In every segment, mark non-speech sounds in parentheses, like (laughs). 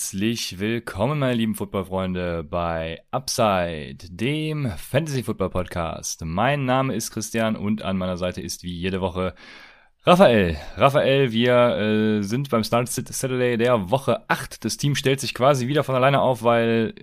Herzlich willkommen, meine lieben Footballfreunde, bei Upside, dem Fantasy Football Podcast. Mein Name ist Christian und an meiner Seite ist wie jede Woche Raphael. Raphael, wir äh, sind beim Start Saturday der Woche 8. Das Team stellt sich quasi wieder von alleine auf, weil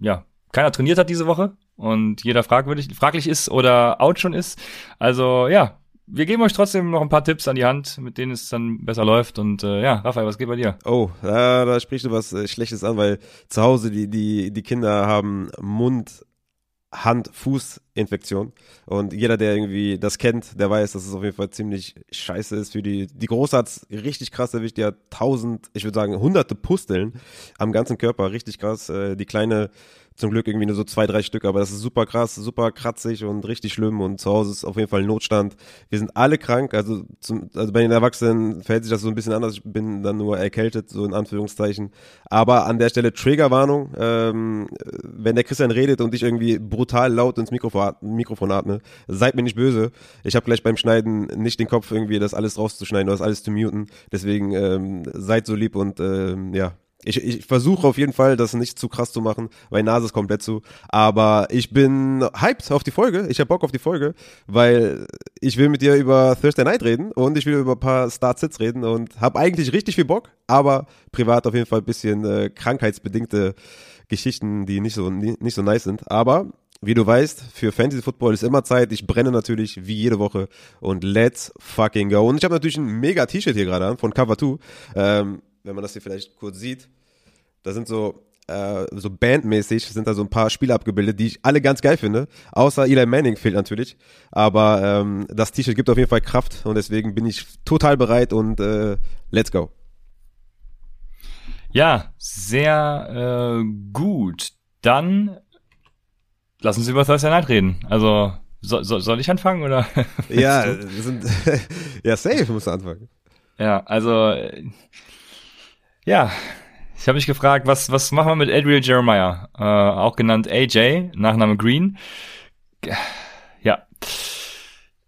ja keiner trainiert hat diese Woche und jeder fragwürdig, fraglich ist oder out schon ist. Also ja, wir geben euch trotzdem noch ein paar Tipps an die Hand, mit denen es dann besser läuft. Und äh, ja, Raphael, was geht bei dir? Oh, da, da sprichst du was äh, Schlechtes an, weil zu Hause die, die, die Kinder haben Mund, Hand, Fuß-Infektion. Und jeder, der irgendwie das kennt, der weiß, dass es auf jeden Fall ziemlich scheiße ist für die. Die Große hat's richtig krass erwischt, die hat tausend, ich würde sagen, hunderte Pusteln am ganzen Körper, richtig krass. Äh, die Kleine zum Glück irgendwie nur so zwei, drei Stück, aber das ist super krass, super kratzig und richtig schlimm und zu Hause ist auf jeden Fall Notstand. Wir sind alle krank, also, zum, also bei den Erwachsenen verhält sich das so ein bisschen anders. Ich bin dann nur erkältet, so in Anführungszeichen. Aber an der Stelle Triggerwarnung, ähm, wenn der Christian redet und ich irgendwie brutal laut ins Mikrofon, Mikrofon atme, seid mir nicht böse. Ich habe gleich beim Schneiden nicht den Kopf irgendwie, das alles rauszuschneiden oder das alles zu muten. Deswegen ähm, seid so lieb und ähm, ja, ich, ich versuche auf jeden Fall, das nicht zu krass zu machen, weil Nase ist komplett zu. Aber ich bin hyped auf die Folge. Ich habe Bock auf die Folge, weil ich will mit dir über Thursday Night reden und ich will über ein paar Start-Sits reden und habe eigentlich richtig viel Bock, aber privat auf jeden Fall ein bisschen äh, krankheitsbedingte Geschichten, die nicht so, nicht so nice sind. Aber wie du weißt, für Fantasy Football ist immer Zeit. Ich brenne natürlich wie jede Woche und let's fucking go. Und ich habe natürlich ein mega T-Shirt hier gerade an von Cover 2. Ähm, wenn man das hier vielleicht kurz sieht. Da sind so äh, so bandmäßig sind da so ein paar Spiele abgebildet, die ich alle ganz geil finde. Außer Eli Manning fehlt natürlich. Aber ähm, das T-Shirt gibt auf jeden Fall Kraft und deswegen bin ich total bereit und äh, let's go. Ja, sehr äh, gut. Dann lassen Sie über Thursday Night reden. Also so, so, soll ich anfangen oder? (laughs) ja, sind, (laughs) ja, safe muss anfangen. Ja, also ja, ich habe mich gefragt, was, was machen wir mit Adriel Jeremiah, äh, auch genannt AJ, Nachname Green. Ja.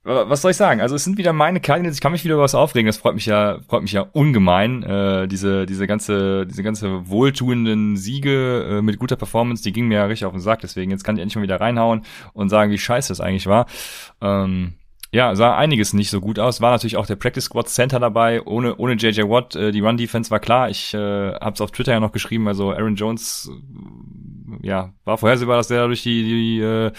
Was soll ich sagen? Also es sind wieder meine Cardinals. Ich kann mich wieder über was aufregen. Das freut mich ja, freut mich ja ungemein. Äh, diese, diese ganze, diese ganze wohltuenden Siege äh, mit guter Performance, die gingen mir ja richtig auf den Sack. Deswegen jetzt kann ich endlich mal wieder reinhauen und sagen, wie scheiße das eigentlich war. Ähm, ja, sah einiges nicht so gut aus. War natürlich auch der Practice Squad Center dabei. Ohne, ohne JJ Watt, äh, die Run Defense war klar. Ich äh, habe es auf Twitter ja noch geschrieben. Also Aaron Jones, äh, ja, war vorhersehbar, dass der durch die, die äh,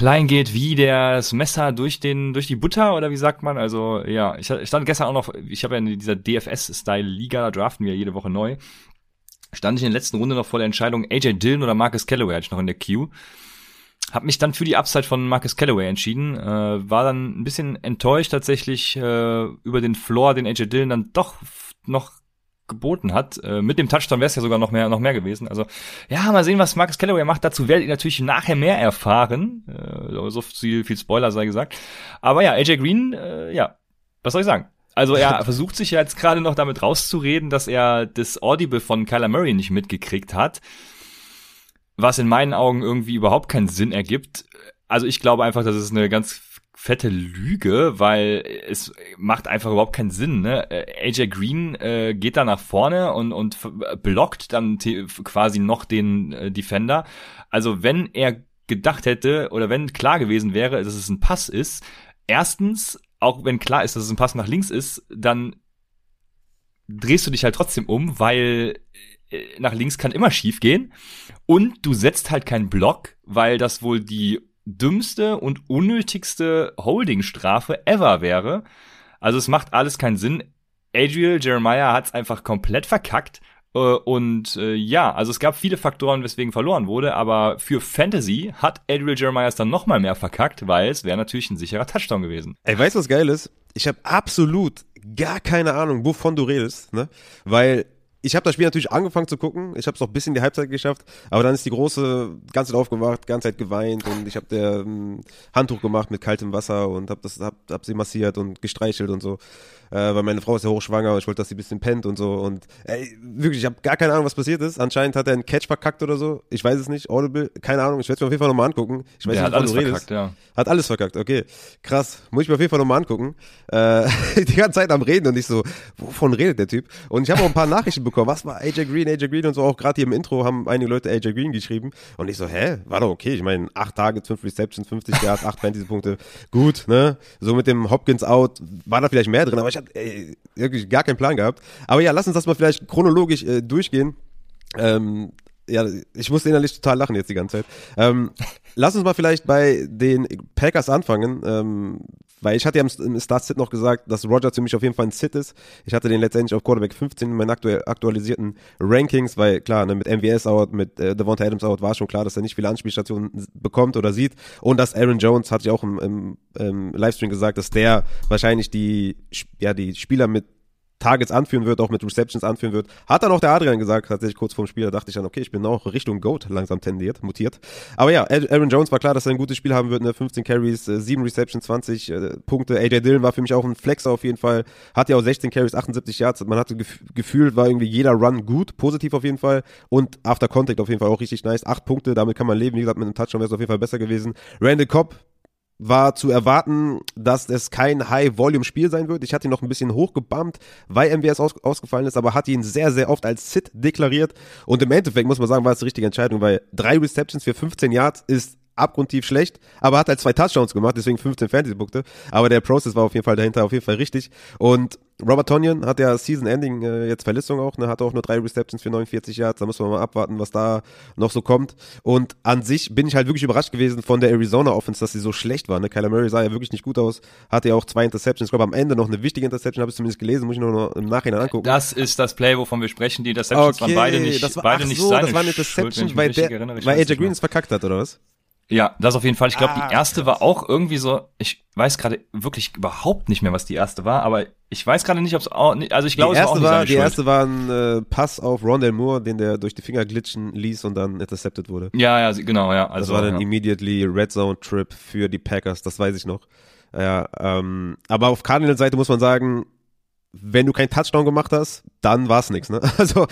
Line geht, wie das Messer durch den durch die Butter oder wie sagt man? Also ja, ich, ich stand gestern auch noch. Ich habe ja in dieser DFS-Style-Liga, da draften wir jede Woche neu. Stand ich in der letzten Runde noch vor der Entscheidung AJ Dillon oder Marcus Callaway hatte ich noch in der Queue habe mich dann für die Upside von Marcus Callaway entschieden. Äh, war dann ein bisschen enttäuscht tatsächlich äh, über den Floor, den AJ Dillon dann doch noch geboten hat. Äh, mit dem Touchdown wäre es ja sogar noch mehr, noch mehr gewesen. Also ja, mal sehen, was Marcus Callaway macht. Dazu werdet ihr natürlich nachher mehr erfahren. Äh, so viel, viel Spoiler sei gesagt. Aber ja, AJ Green, äh, ja, was soll ich sagen? Also er (laughs) versucht sich ja jetzt gerade noch damit rauszureden, dass er das Audible von Kyler Murray nicht mitgekriegt hat was in meinen Augen irgendwie überhaupt keinen Sinn ergibt. Also ich glaube einfach, das ist eine ganz fette Lüge, weil es macht einfach überhaupt keinen Sinn. Ne? Äh, AJ Green äh, geht da nach vorne und, und blockt dann quasi noch den äh, Defender. Also wenn er gedacht hätte oder wenn klar gewesen wäre, dass es ein Pass ist, erstens, auch wenn klar ist, dass es ein Pass nach links ist, dann drehst du dich halt trotzdem um, weil nach links kann immer schief gehen. Und du setzt halt keinen Block, weil das wohl die dümmste und unnötigste Holding-Strafe ever wäre. Also es macht alles keinen Sinn. Adriel Jeremiah hat's einfach komplett verkackt. Äh, und äh, ja, also es gab viele Faktoren, weswegen verloren wurde, aber für Fantasy hat Adriel Jeremiah es dann noch mal mehr verkackt, weil es wäre natürlich ein sicherer Touchdown gewesen. Ey, weißt du, was geil ist? Ich habe absolut gar keine Ahnung, wovon du redest, ne? Weil ich habe das Spiel natürlich angefangen zu gucken. Ich habe es noch bis in die Halbzeit geschafft, aber dann ist die große ganze Zeit aufgewacht, ganze Zeit geweint und ich habe der ähm, Handtuch gemacht mit kaltem Wasser und habe das hab, hab sie massiert und gestreichelt und so äh, weil meine Frau ist ja hochschwanger und ich wollte, dass sie ein bisschen pennt und so. Und ey, wirklich, ich habe gar keine Ahnung, was passiert ist. Anscheinend hat er einen Catch verkackt oder so. Ich weiß es nicht. Audible, keine Ahnung. Ich werde es mir auf jeden Fall nochmal angucken. Ich weiß Der nicht, hat alles du redest. verkackt, ja. Hat alles verkackt, okay. Krass. Muss ich mir auf jeden Fall nochmal angucken. Äh, (laughs) die ganze Zeit am Reden und ich so, wovon redet der Typ? Und ich habe auch ein paar Nachrichten bekommen. Was war AJ Green, AJ Green und so. Auch gerade hier im Intro haben einige Leute AJ Green geschrieben. Und ich so, hä? War doch okay. Ich meine, acht Tage, fünf Receptions, 50 Yards, acht Fantasy-Punkte. Gut, ne? So mit dem Hopkins out war da vielleicht mehr drin, aber ich hatte ey, wirklich gar keinen Plan gehabt. Aber ja, lass uns das mal vielleicht chronologisch äh, durchgehen. Ähm, ja, ich muss innerlich total lachen jetzt die ganze Zeit. Ähm, (laughs) lass uns mal vielleicht bei den Packers anfangen, ähm, weil ich hatte ja im, Start-Sit noch gesagt, dass Rogers für mich auf jeden Fall ein Sit ist. Ich hatte den letztendlich auf Quarterback 15 in meinen aktuell, aktualisierten Rankings, weil klar, ne, mit MVS out, mit äh, Devonta Adams out war schon klar, dass er nicht viele Anspielstationen bekommt oder sieht. Und dass Aaron Jones, hatte ich auch im, im, im Livestream gesagt, dass der wahrscheinlich die, ja, die Spieler mit Targets anführen wird, auch mit Receptions anführen wird. Hat dann auch der Adrian gesagt, tatsächlich kurz vorm Spiel, da dachte ich dann, okay, ich bin auch Richtung GOAT langsam tendiert, mutiert. Aber ja, Aaron Jones war klar, dass er ein gutes Spiel haben wird, ne? 15 Carries, äh, 7 Receptions, 20 äh, Punkte. AJ Dillon war für mich auch ein Flexer auf jeden Fall. Hat ja auch 16 Carries, 78 Yards. Man hatte gef gefühlt, war irgendwie jeder Run gut, positiv auf jeden Fall. Und After Contact auf jeden Fall auch richtig nice. 8 Punkte, damit kann man leben. Wie gesagt, mit einem Touchdown wäre es auf jeden Fall besser gewesen. Randall Cobb, war zu erwarten, dass es kein High-Volume-Spiel sein wird. Ich hatte ihn noch ein bisschen hochgebammt, weil MWS aus, ausgefallen ist, aber hatte ihn sehr, sehr oft als Sit deklariert. Und im Endeffekt muss man sagen, war es die richtige Entscheidung, weil drei Receptions für 15 Yards ist abgrundtief schlecht, aber hat halt zwei Touchdowns gemacht, deswegen 15 Fantasy-Punkte. Aber der Prozess war auf jeden Fall dahinter auf jeden Fall richtig. Und Robert Tonyan hat ja Season-Ending äh, jetzt Verletzung auch, ne, hat auch nur drei Receptions für 49 Yards, da müssen wir mal abwarten, was da noch so kommt. Und an sich bin ich halt wirklich überrascht gewesen von der Arizona Offense, dass sie so schlecht war. Ne? Kyler Murray sah ja wirklich nicht gut aus, hatte ja auch zwei Interceptions, ich glaube am Ende noch eine wichtige Interception, habe ich zumindest gelesen, muss ich noch im Nachhinein angucken. Das ist das Play, wovon wir sprechen, die Interceptions okay, waren beide nicht, das war, beide ach nicht so, seine das war eine Schuld, Interception, mich weil, der, weil AJ Green es verkackt hat, oder was? Ja, das auf jeden Fall. Ich glaube, Ah, die erste krass. war auch irgendwie so, ich weiß gerade wirklich überhaupt nicht mehr, was die erste war, aber ich weiß gerade nicht, ob es auch, also ich glaube, die es war auch erste nicht war, seine die Schuld. erste war ein äh, Pass auf Rondell Moore, den der durch die Finger glitschen ließ und dann intercepted wurde. Ja, ja, genau, ja. Das Also, war dann ja. immediately Red Zone Trip für die Packers, das weiß ich noch. Ja, ähm, aber auf Cardinals Seite muss man sagen, wenn du keinen Touchdown gemacht hast, dann war's nix. Ne? (laughs) Also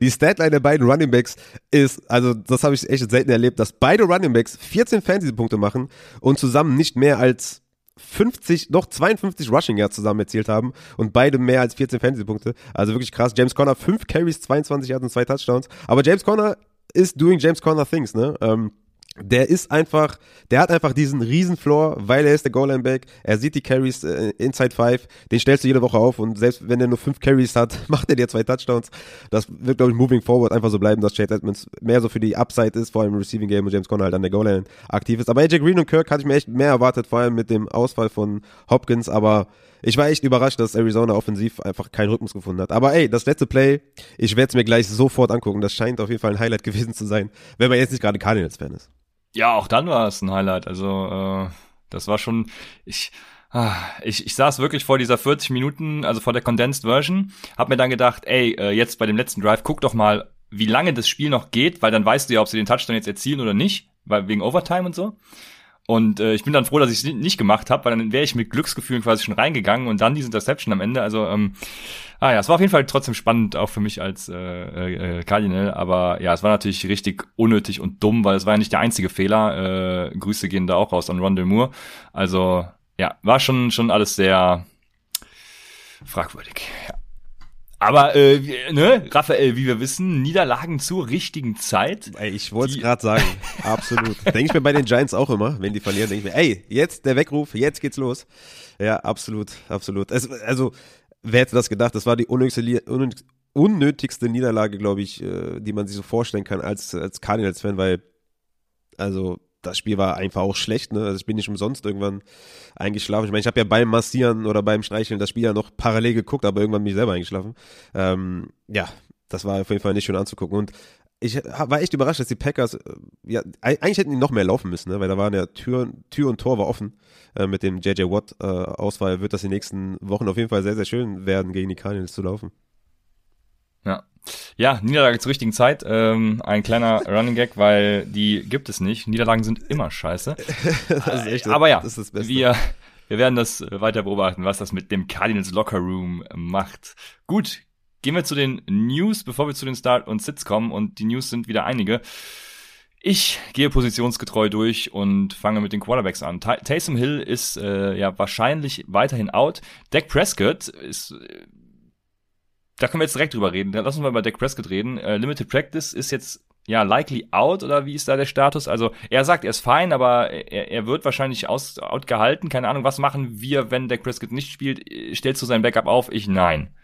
die Statline der beiden Running Backs ist, also das habe ich echt selten erlebt, dass beide Running Backs 14 Fantasy-Punkte machen und zusammen nicht mehr als 50, noch 52 Rushing Yards zusammen erzielt haben und beide mehr als 14 Fantasy-Punkte. Also wirklich krass. James Conner 5 Carries, 22 Yards und 2 Touchdowns. Aber James Conner ist doing James Conner things, ne? Ähm, der ist einfach, der hat einfach diesen riesen Floor, weil er ist der Goal-Line-Back, er sieht die Carries äh, inside five, den stellst du jede Woche auf und selbst wenn er nur fünf Carries hat, (laughs) macht er dir zwei Touchdowns. Das wird, glaube ich, moving forward einfach so bleiben, dass Chad Edmonds mehr so für die Upside ist, vor allem im Receiving Game und James Conner halt an der Goal-Line aktiv ist. Aber AJ Green und Kirk hatte ich mir echt mehr erwartet, vor allem mit dem Ausfall von Hopkins, aber ich war echt überrascht, dass Arizona offensiv einfach keinen Rhythmus gefunden hat. Aber ey, das letzte Play, ich werde es mir gleich sofort angucken. Das scheint auf jeden Fall ein Highlight (laughs) gewesen zu sein, wenn man jetzt nicht gerade Cardinals-Fan ist. Ja, auch dann war es ein Highlight. Also äh, das war schon, ich, ah, ich, ich saß wirklich vor dieser 40 Minuten, also vor der Condensed Version, hab mir dann gedacht, ey, äh, jetzt bei dem letzten Drive, guck doch mal, wie lange das Spiel noch geht, weil dann weißt du ja, ob sie den Touchdown jetzt erzielen oder nicht, weil wegen Overtime und so. Und äh, ich bin dann froh, dass ich es nicht gemacht habe, weil dann wäre ich mit Glücksgefühlen quasi schon reingegangen und dann diese Interception am Ende. Also, ähm, ah ja, es war auf jeden Fall trotzdem spannend, auch für mich als äh, äh, Cardinal. Aber ja, es war natürlich richtig unnötig und dumm, weil es war ja nicht der einzige Fehler. Äh, Grüße gehen da auch raus an Rondell Moore. Also ja, war schon schon alles sehr fragwürdig. Ja. Aber äh, ne, Raphael, wie wir wissen, Niederlagen zur richtigen Zeit. Ey, ich wollte es gerade sagen. (laughs) Absolut. denke ich mir bei den Giants auch immer, wenn die verlieren, denke ich mir, ey, jetzt der Weckruf, jetzt geht's los. Ja, absolut, absolut. Es, also, wer hätte das gedacht? Das war die unnötigste, unnötigste Niederlage, glaube ich, äh, die man sich so vorstellen kann als, als Cardinals-Fan, weil, also, das Spiel war einfach auch schlecht, ne? Also ich bin nicht umsonst irgendwann eingeschlafen. Ich meine, ich habe ja beim Massieren oder beim Streicheln das Spiel ja noch parallel geguckt, aber irgendwann bin ich selber eingeschlafen. Ähm, ja, das war auf jeden Fall nicht schön anzugucken. Und ich war echt überrascht, dass die Packers, äh, ja, eig- eigentlich hätten die noch mehr laufen müssen, ne? weil da waren ja Tür, Tür und Tor war offen. Äh, mit dem JJ Watt äh, wird das die nächsten Wochen auf jeden Fall sehr, sehr schön werden, gegen die Cardinals zu laufen. Ja. Niederlage zur richtigen Zeit. Ähm, ein kleiner (laughs) Running Gag, weil die gibt es nicht. Niederlagen sind immer scheiße. (laughs) das ist echt, Aber ja, wir, wir werden das weiter beobachten, was das mit dem Cardinals Locker Room macht. Gut, gehen wir zu den News, bevor wir zu den Start und Sits kommen. Und die News sind wieder einige. Ich gehe positionsgetreu durch und fange mit den Quarterbacks an. Taysom Hill ist äh, ja wahrscheinlich weiterhin out. Dak Prescott ist äh, da können wir jetzt direkt drüber reden. Lass uns mal über Dak Prescott reden. Äh, Limited Practice ist jetzt ja likely out oder wie ist da der Status? Also er sagt, er ist fein, aber er, er wird wahrscheinlich aus, out gehalten. Keine Ahnung, was machen wir, wenn Dak Prescott nicht spielt? Stellst du sein Backup auf? Ich nein.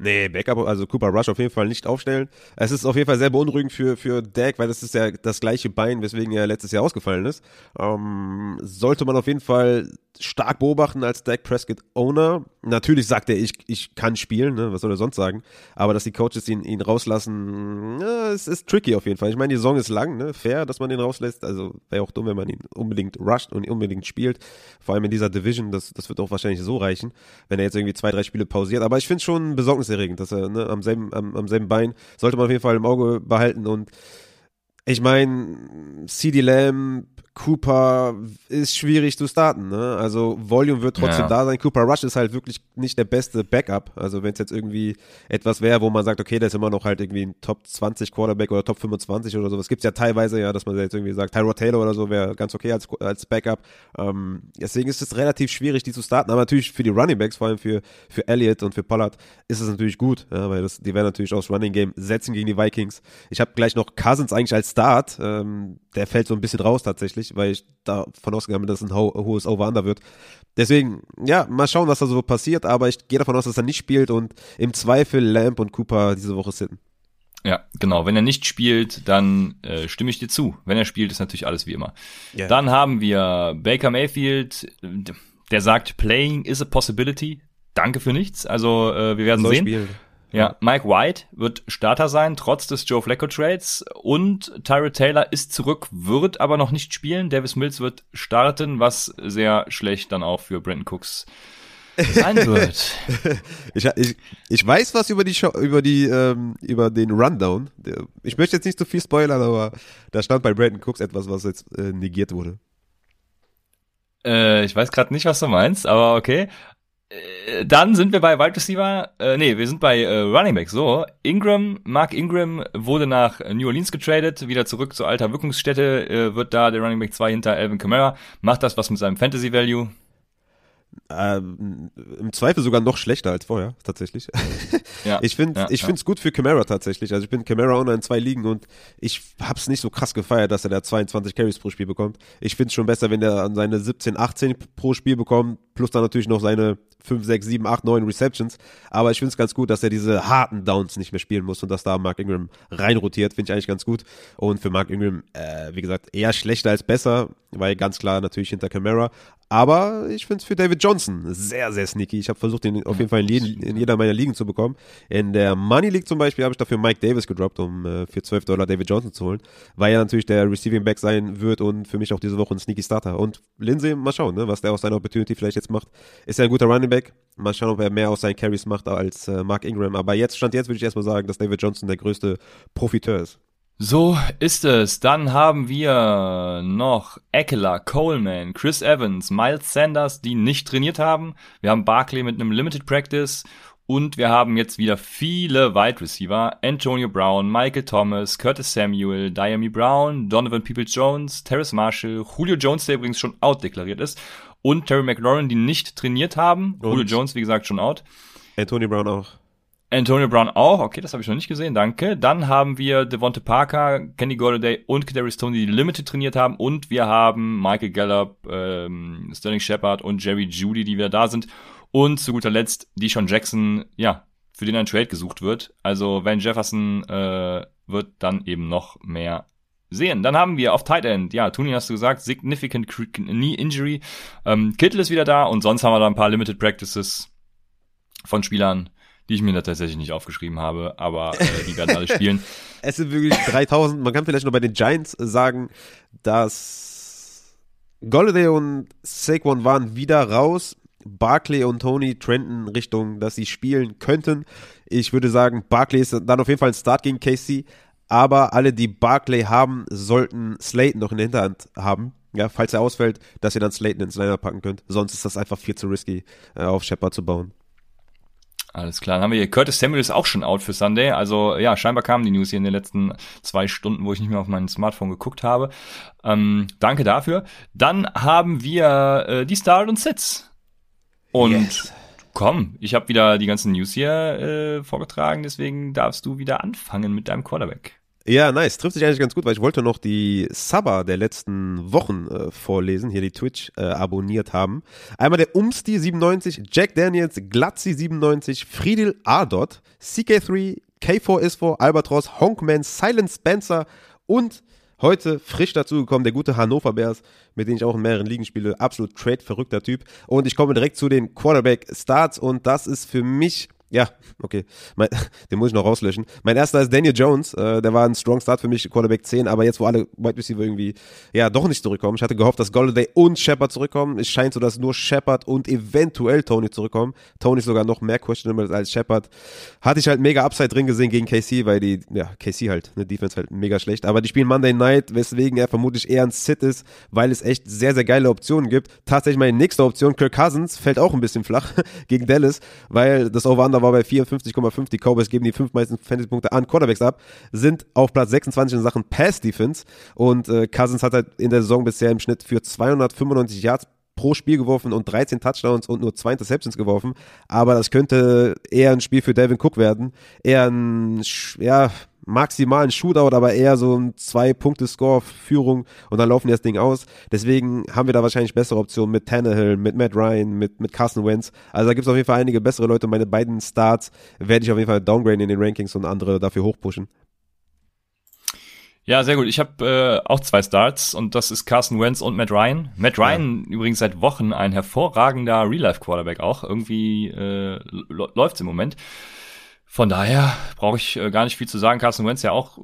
Nee, Backup, also Cooper Rush auf jeden Fall nicht aufstellen. Es ist auf jeden Fall sehr beunruhigend für, für Dak, weil das ist ja das gleiche Bein, weswegen er letztes Jahr ausgefallen ist. Ähm, sollte man auf jeden Fall stark beobachten als Dak Prescott Owner. Natürlich sagt er, ich, ich kann spielen, ne? was soll er sonst sagen? Aber dass die Coaches ihn, ihn rauslassen, ja, es ist tricky auf jeden Fall. Ich meine, die Saison ist lang, ne? fair, dass man ihn rauslässt. Also wäre auch dumm, wenn man ihn unbedingt rusht und unbedingt spielt. Vor allem in dieser Division, das, das wird auch wahrscheinlich so reichen, wenn er jetzt irgendwie zwei, drei Spiele pausiert. Aber ich finde es schon besorgniserregend, dass er ne, am, selben, am, am selben Bein, sollte man auf jeden Fall im Auge behalten und ich meine, CD Lamb, Cooper ist schwierig zu starten. Ne? Also Volume wird trotzdem ja. da sein. Cooper Rush ist halt wirklich nicht der beste Backup. Also wenn es jetzt irgendwie etwas wäre, wo man sagt, okay, der ist immer noch halt irgendwie ein Top 20 Quarterback oder Top 25 oder sowas. Gibt es ja teilweise ja, dass man jetzt irgendwie sagt, Tyrod Taylor oder so wäre ganz okay als, als Backup. Ähm, deswegen ist es relativ schwierig, die zu starten. Aber natürlich für die Running Backs, vor allem für, für Elliott und für Pollard, ist es natürlich gut, ja, weil das, die werden natürlich aufs Running Game setzen gegen die Vikings. Ich habe gleich noch Cousins eigentlich als Start. Ähm, der fällt so ein bisschen raus tatsächlich, weil ich davon ausgegangen bin, dass es ein ho hohes Over-Under wird. Deswegen, ja, mal schauen, was da so passiert, aber ich gehe davon aus, dass er nicht spielt und im Zweifel Lamp und Cooper diese Woche sitten. Ja, genau. Wenn er nicht spielt, dann äh, stimme ich dir zu. Wenn er spielt, ist natürlich alles wie immer. Yeah. Dann haben wir Baker Mayfield, der sagt, playing is a possibility. Danke für nichts. Also äh, wir werden Soll sehen. Spielen. Ja, Mike White wird Starter sein, trotz des Joe Flacco Trades. Und Tyrod Taylor ist zurück, wird aber noch nicht spielen. Davis Mills wird starten, was sehr schlecht dann auch für Brandon Cooks sein (laughs) wird. ich, ich, ich weiß was über die Show, über die ähm, über den Rundown. Ich möchte jetzt nicht zu viel spoilern, aber da stand bei Brandon Cooks etwas, was jetzt äh, negiert wurde. Äh, ich weiß gerade nicht, was du meinst, aber okay. Äh, dann sind wir bei Wide Receiver, äh, nee, wir sind bei äh, Running Back. So, Ingram, Mark Ingram wurde nach New Orleans getradet, wieder zurück zur alter Wirkungsstätte, äh, wird da der Running Back 2 hinter Alvin Kamara, macht das was mit seinem Fantasy Value? Ähm, Im Zweifel sogar noch schlechter als vorher, tatsächlich. (laughs) Ja, ich finde, ja, ich finde es gut für Camara tatsächlich. Also ich bin Camara Owner in zwei Ligen und ich hab's nicht so krass gefeiert, dass er da 22 Carries pro Spiel bekommt. Ich finde es schon besser, wenn er an seine 17, 18 pro Spiel bekommt, plus dann natürlich noch seine 5, 6, 7, 8, 9 Receptions. Aber ich finde es ganz gut, dass er diese harten Downs nicht mehr spielen muss und dass da Mark Ingram reinrotiert, finde ich eigentlich ganz gut. Und für Mark Ingram, äh, wie gesagt, eher schlechter als besser, weil ganz klar natürlich hinter Camara. Aber ich finde es für David Johnson sehr, sehr sneaky. Ich habe versucht, ihn auf jeden Fall in, jeden, in, jeder meiner Ligen zu bekommen. In der Money League zum Beispiel habe ich dafür Mike Davis gedroppt, um äh, für 12 Dollar David Johnson zu holen, weil er natürlich der Receiving Back sein wird und für mich auch diese Woche ein sneaky Starter. Und Lindsay, mal schauen, ne, was der aus seiner Opportunity vielleicht jetzt macht. Ist ja ein guter Running Back. Mal schauen, ob er mehr aus seinen Carries macht als äh, Mark Ingram. Aber jetzt, stand jetzt, würde ich erstmal sagen, dass David Johnson der größte Profiteur ist. So ist es. Dann haben wir noch Eckler, Coleman, Chris Evans, Miles Sanders, die nicht trainiert haben. Wir haben Barkley mit einem Limited Practice und wir haben jetzt wieder viele Wide Receiver. Antonio Brown, Michael Thomas, Curtis Samuel, Diami Brown, Donovan Peoples-Jones, Terrace Marshall, Julio Jones, der übrigens schon out deklariert ist, und Terry McLaurin, die nicht trainiert haben. Und Julio Jones, wie gesagt, schon out. Antonio Brown auch. Antonio Brown auch, okay, das habe ich noch nicht gesehen, danke. Dann haben wir Devonte Parker, Kenny Golladay und Kadarius Tony, die Limited trainiert haben. Und wir haben Michael Gallup, ähm, Sterling Shepard und Jerry Judy, die wieder da sind. Und zu guter Letzt Deshaun Jackson, ja, für den ein Trade gesucht wird. Also Van Jefferson äh, wird dann eben noch mehr sehen. Dann haben wir auf Tight End, ja, Tuni hast du gesagt, Significant Knee Injury. Ähm, Kittel ist wieder da und sonst haben wir da ein paar Limited Practices von Spielern, die ich mir da tatsächlich nicht aufgeschrieben habe, aber äh, die werden alle spielen. (laughs) es sind wirklich 3000. Man kann vielleicht noch bei den Giants sagen, dass Golladay und Saquon waren wieder raus. Barclay und Tony trenden Richtung, dass sie spielen könnten. Ich würde sagen, Barclay ist dann auf jeden Fall ein Start gegen KC, aber alle, die Barclay haben, sollten Slayton noch in der Hinterhand haben. Ja, falls er ausfällt, dass ihr dann Slayton ins Liner packen könnt. Sonst ist das einfach viel zu risky, äh, auf Shepard zu bauen. Alles klar, dann haben wir hier Curtis Samuel ist auch schon out für Sunday. Also ja, scheinbar kamen die News hier in den letzten zwei Stunden, wo ich nicht mehr auf mein Smartphone geguckt habe. Ähm, danke dafür. Dann haben wir äh, die Start und Sits. Und yes. komm, ich habe wieder die ganzen News hier äh, vorgetragen, deswegen darfst du wieder anfangen mit deinem Quarterback. Ja, nice. Trifft sich eigentlich ganz gut, weil ich wollte noch die Sabber der letzten Wochen äh, vorlesen, hier die Twitch äh, abonniert haben. Einmal der Umsti 97, Jack Daniels, Glatzi 97, Friedel Ardot, CK3, K4S4, Albatros, Honkman, Silent Spencer und heute frisch dazugekommen, der gute Hannover Bears, mit dem ich auch in mehreren Ligen spiele. Absolut trade-verrückter Typ. Und ich komme direkt zu den Quarterback-Starts und das ist für mich ja, okay. Mein, (laughs) den muss ich noch rauslöschen. Mein erster ist Daniel Jones. Äh, der war ein Strong Start für mich, Quarterback 10, aber jetzt, wo alle Wide Receiver irgendwie, ja, doch nicht zurückkommen. Ich hatte gehofft, dass Golladay und Shepard zurückkommen. Es scheint so, dass nur Shepard und eventuell Tony zurückkommen. Tony ist sogar noch mehr questionable als Shepard. Hatte ich halt mega Upside drin gesehen gegen KC, weil die, ja, KC halt, ne, Defense halt mega schlecht. Aber die spielen Monday Night, weswegen er vermutlich eher ein Sit ist, weil es echt sehr, sehr geile Optionen gibt. Tatsächlich meine nächste Option, Kirk Cousins, fällt auch ein bisschen flach (laughs) gegen Dallas, weil das Over Thunder war bei 54,5. Die Cowboys geben die fünf meisten Fantasy-Punkte an Quarterbacks ab, sind auf Platz 26 in Sachen Pass-Defense und äh, Cousins hat halt in der Saison bisher im Schnitt für 295 Yards pro Spiel geworfen und 13 Touchdowns und nur zwei Interceptions geworfen. Aber das könnte eher ein Spiel für Devin Cook werden. Eher ein, ja, maximalen Shootout, aber eher so ein Zwei-Punkte-Score-Führung und dann laufen die das Ding aus. Deswegen haben wir da wahrscheinlich bessere Optionen mit Tannehill, mit Matt Ryan, mit, mit Carson Wentz. Also da gibt es auf jeden Fall einige bessere Leute. Meine beiden Starts werde ich auf jeden Fall downgraden in den Rankings und andere dafür hochpushen. Ja, sehr gut. Ich habe äh, auch zwei Starts und das ist Carson Wentz und Matt Ryan. Matt Ryan ja. übrigens seit Wochen ein hervorragender Real-Life-Quarterback auch. Irgendwie äh, läuft's im Moment. Von daher brauche ich äh, gar nicht viel zu sagen. Carson Wentz ja auch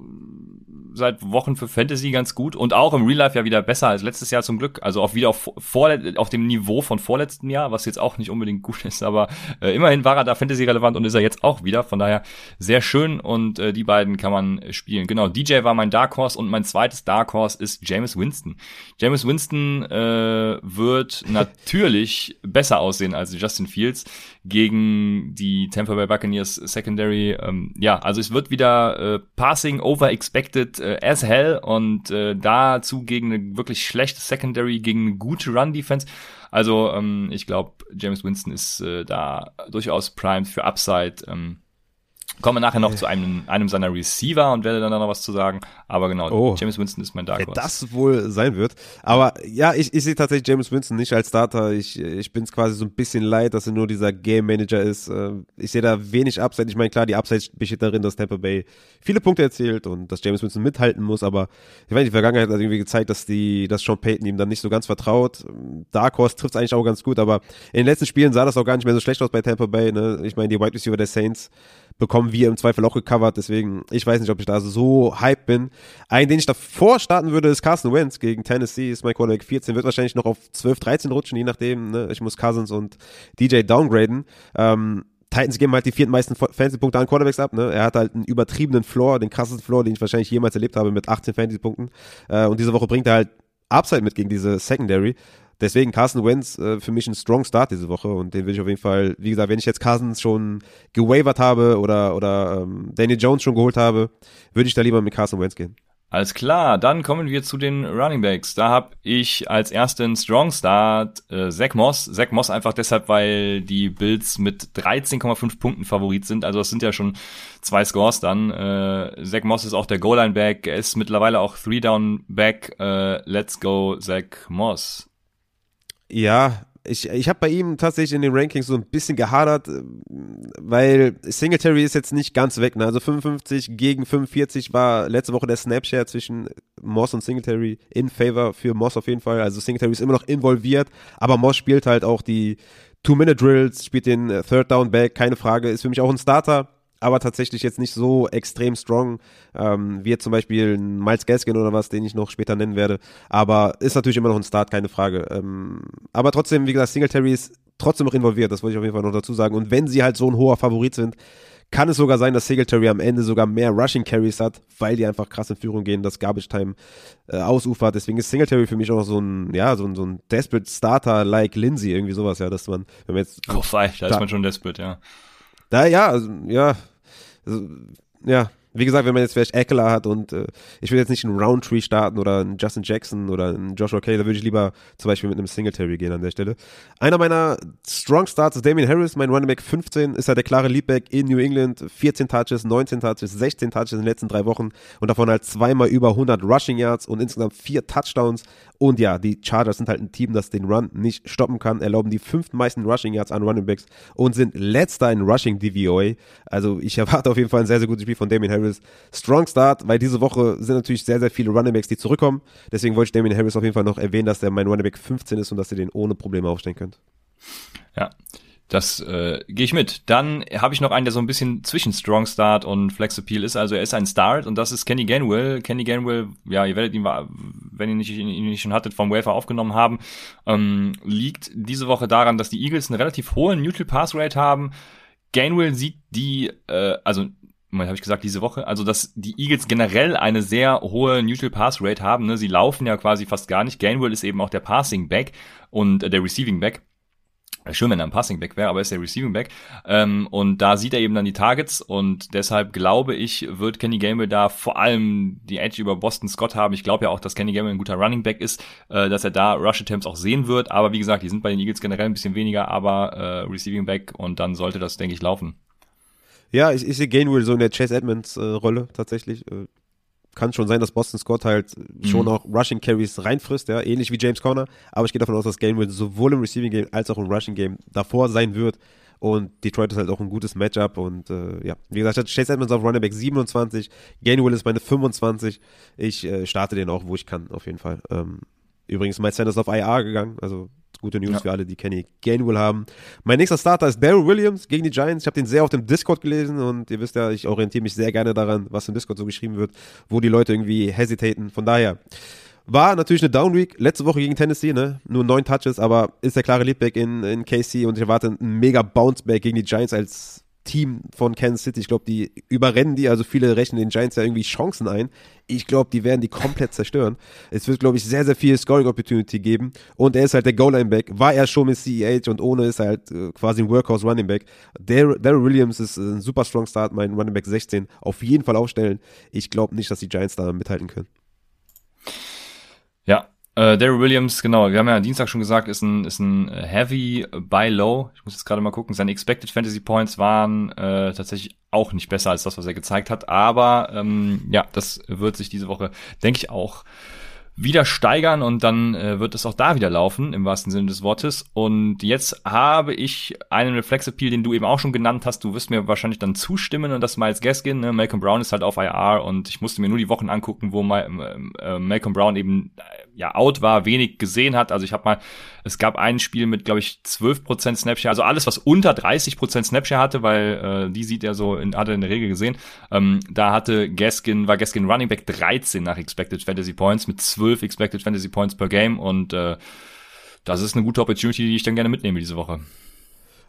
seit Wochen für Fantasy ganz gut und auch im Real Life ja wieder besser als letztes Jahr zum Glück. Also auch wieder auf, vor, auf dem Niveau von vorletzten Jahr, was jetzt auch nicht unbedingt gut ist, aber äh, immerhin war er da Fantasy relevant und ist er jetzt auch wieder. Von daher sehr schön und äh, die beiden kann man spielen. Genau, DJ war mein Dark Horse und mein zweites Dark Horse ist James Winston. James Winston äh, wird (laughs) natürlich besser aussehen als Justin Fields gegen die Tampa Bay Buccaneers Secondary. Ähm, ja, also es wird wieder äh, Passing over expected äh, as hell und äh, dazu gegen eine wirklich schlechte Secondary, gegen eine gute Run-Defense. Also ähm, ich glaube, James Winston ist äh, da durchaus primed für Upside. Ähm, Komme nachher noch zu einem, einem seiner Receiver und werde dann noch was zu sagen. Aber genau, oh, James Winston ist mein Dark Horse. Das wohl sein wird. Aber ja, ich, ich sehe tatsächlich James Winston nicht als Starter. Ich, ich bin es quasi so ein bisschen leid, dass er nur dieser Game Manager ist. Äh, ich sehe da wenig Upside. Ich meine, klar, die Upside besteht darin, dass Tampa Bay viele Punkte erzielt und dass James Winston mithalten muss. Aber ich meine, die Vergangenheit hat irgendwie gezeigt, dass die, dass Sean Payton ihm dann nicht so ganz vertraut. Dark Horse trifft es eigentlich auch ganz gut. Aber in den letzten Spielen sah das auch gar nicht mehr so schlecht aus bei Tampa Bay. Ne? Ich meine, die Wide Receiver der Saints bekommen wir im Zweifel auch gecovert. Deswegen, ich weiß nicht, ob ich da so hype bin. Einen, den ich davor starten würde, ist Carson Wentz gegen Tennessee. Ist mein Quarterback 14. Wird wahrscheinlich noch auf 12, 13 rutschen, je nachdem. Ne? Ich muss Cousins und DJ downgraden. Ähm, Titans geben halt die viertmeisten Fantasy-Punkte an Quarterbacks ab. Ne? Er hat halt einen übertriebenen Floor, den krassesten Floor, den ich wahrscheinlich jemals erlebt habe mit 18 Fantasy-Punkten. Äh, und diese Woche bringt er halt Upside mit gegen diese Secondary. Deswegen Carson Wentz äh, für mich ein strong Start diese Woche und den will ich auf jeden Fall, wie gesagt, wenn ich jetzt Cousins schon gewavert habe oder, oder ähm, Daniel Jones schon geholt habe, würde ich da lieber mit Carson Wentz gehen. Alles klar, dann kommen wir zu den Running Backs. Da habe ich als ersten Strong Start äh, Zach Moss. Zach Moss einfach deshalb, weil die Bills mit 13,5 Punkten Favorit sind. Also das sind ja schon zwei Scores dann. Äh, Zach Moss ist auch der Goal-Line-Back. Er ist mittlerweile auch Three-Down-Back. Äh, let's go, Zach Moss. Ja, ich, ich habe bei ihm tatsächlich in den Rankings so ein bisschen gehadert, weil Singletary ist jetzt nicht ganz weg. Ne? Also 55 gegen 45 war letzte Woche der Snapshare zwischen Moss und Singletary in favor für Moss auf jeden Fall. Also Singletary ist immer noch involviert, aber Moss spielt halt auch die Two-Minute-Drills, spielt den Third Down Back, keine Frage, ist für mich auch ein Starter aber tatsächlich jetzt nicht so extrem strong, ähm, wie jetzt zum Beispiel ein Miles Gaskin oder was, den ich noch später nennen werde. Aber ist natürlich immer noch ein Start, keine Frage. Ähm, aber trotzdem, wie gesagt, Singletary ist trotzdem noch involviert, das wollte ich auf jeden Fall noch dazu sagen. Und wenn sie halt so ein hoher Favorit sind, kann es sogar sein, dass Singletary am Ende sogar mehr Rushing Carries hat, weil die einfach krass in Führung gehen, das Garbage Time äh, ausufert. Deswegen ist Singletary für mich auch noch so ein, ja, so ein, so ein Desperate Starter like Lindsay, irgendwie sowas, ja, dass man, wenn man jetzt. Oh, da ist man schon desperate, ja. Da, ja, also, ja, also, ja, wie gesagt, wenn man jetzt vielleicht Eckler hat und äh, ich will jetzt nicht einen Roundtree starten oder einen Justin Jackson oder einen Joshua Kelly, da würde ich lieber zum Beispiel mit einem Singletary gehen an der Stelle. Einer meiner Strong Starts ist Damien Harris, mein Running Back 15, ist halt der klare Leadback in New England. 14 Touches, 19 Touches, 16 Touches in den letzten drei Wochen und davon halt zweimal über 100 Rushing Yards und insgesamt vier Touchdowns. Und ja, die Chargers sind halt ein Team, das den Run nicht stoppen kann, erlauben die fünften meisten Rushing Yards an Running Backs und sind letzter in Rushing DVOA. Also ich (laughs) erwarte auf jeden Fall ein sehr, sehr gutes Spiel von Damien. Harris. Strong Start, weil diese Woche sind natürlich sehr, sehr viele Running Backs, die zurückkommen. Deswegen wollte ich Damien Harris auf jeden Fall noch erwähnen, dass der mein Running Back 15 ist und dass ihr den ohne Probleme aufstellen könnt. Ja, das äh, gehe ich mit. Dann habe ich noch einen, der so ein bisschen zwischen Strong Start und Flex Appeal ist. Also er ist ein Start und das ist Kenny Ganwell. Kenny Ganwell, ja, ihr werdet ihn, wenn ihr nicht, ihn nicht schon hattet, vom Wafer aufgenommen haben, ähm, liegt diese Woche daran, dass die Eagles eine relativ hohe Neutral Pass Rate haben. Gainwell sieht die, äh, also Moment, habe ich gesagt, diese Woche, also dass die Eagles generell eine sehr hohe Neutral Pass Rate haben. Ne? Sie laufen ja quasi fast gar nicht. Gainwell ist eben auch der Passing Back und äh, der Receiving Back. Schön, wenn er ein Passing Back wäre, aber er ist der Receiving Back. Ähm, und da sieht er eben dann die Targets und deshalb glaube ich, wird Kenny Gamble da vor allem die Edge über Boston Scott haben. Ich glaube ja auch, dass Kenny Gamble ein guter Running Back ist, äh, dass er da Rush Attempts auch sehen wird. Aber wie gesagt, die sind bei den Eagles generell ein bisschen weniger, aber äh, Receiving Back und dann sollte das, denke ich, laufen. Ja, ich, ich sehe Gainwell so in der Chase Edmonds äh, Rolle tatsächlich. Äh, kann schon sein, dass Boston Scott halt mhm. schon auch Rushing Carries reinfrisst, ja, ähnlich wie James Conner. Aber ich gehe davon aus, dass Gainwell sowohl im Receiving Game als auch im Rushing Game davor sein wird. Und Detroit ist halt auch ein gutes Matchup. Und äh, ja, wie gesagt, Chase Edmonds auf Running Back 27, Gainwell ist meine 25. Ich äh, starte den auch, wo ich kann, auf jeden Fall. Ähm, übrigens, Mike Sanders auf IR gegangen, also Gute News ja. für alle, die Kenny Gainwell haben. Mein nächster Starter ist Daryl Williams gegen die Giants. Ich habe den sehr auf dem Discord gelesen und ihr wisst ja, ich orientiere mich sehr gerne daran, was im Discord so geschrieben wird, wo die Leute irgendwie hesitaten. Von daher war natürlich eine Down Week. Letzte Woche gegen Tennessee, ne? Nur neun Touches, aber ist der klare Leadback in, in KC und ich erwarte einen mega Bounceback gegen die Giants als Team von Kansas City. Ich glaube, die überrennen die, also viele rechnen den Giants ja irgendwie Chancen ein. Ich glaube, die werden die komplett zerstören. Es wird, glaube ich, sehr, sehr viel Scoring Opportunity geben. Und er ist halt der Goal-Line-Back. War er schon mit CEH und ohne ist er halt äh, quasi ein Workhouse-Running-Back. Daryl Williams ist ein super strong Start, mein Running-Back 16. Auf jeden Fall aufstellen. Ich glaube nicht, dass die Giants da mithalten können. Ja, äh, Daryl Williams, genau, wir haben ja Dienstag schon gesagt, ist ein, ist ein äh, Heavy Buy Low. Ich muss jetzt gerade mal gucken. Seine Expected Fantasy Points waren äh, tatsächlich auch nicht besser als das, was er gezeigt hat. Aber ähm, ja, das wird sich diese Woche, denke ich, auch wieder steigern und dann äh, wird es auch da wieder laufen, im wahrsten Sinne des Wortes. Und jetzt habe ich einen Reflex-Appeal, den du eben auch schon genannt hast. Du wirst mir wahrscheinlich dann zustimmen und das Miles Gaskin, ne? Malcolm Brown ist halt auf IR und ich musste mir nur die Wochen angucken, wo mal, äh, Malcolm Brown eben ja out war, wenig gesehen hat. Also ich habe mal, es gab ein Spiel mit, glaube ich, 12% Snapshare, also alles, was unter 30% Snapshare hatte, weil äh, die sieht er so, in, hat er in der Regel gesehen. Ähm, da hatte Gaskin, war Gaskin Running Back 13 nach Expected Fantasy Points mit 12 Expected Fantasy Points per Game und äh, das ist eine gute Opportunity, die ich dann gerne mitnehme diese Woche.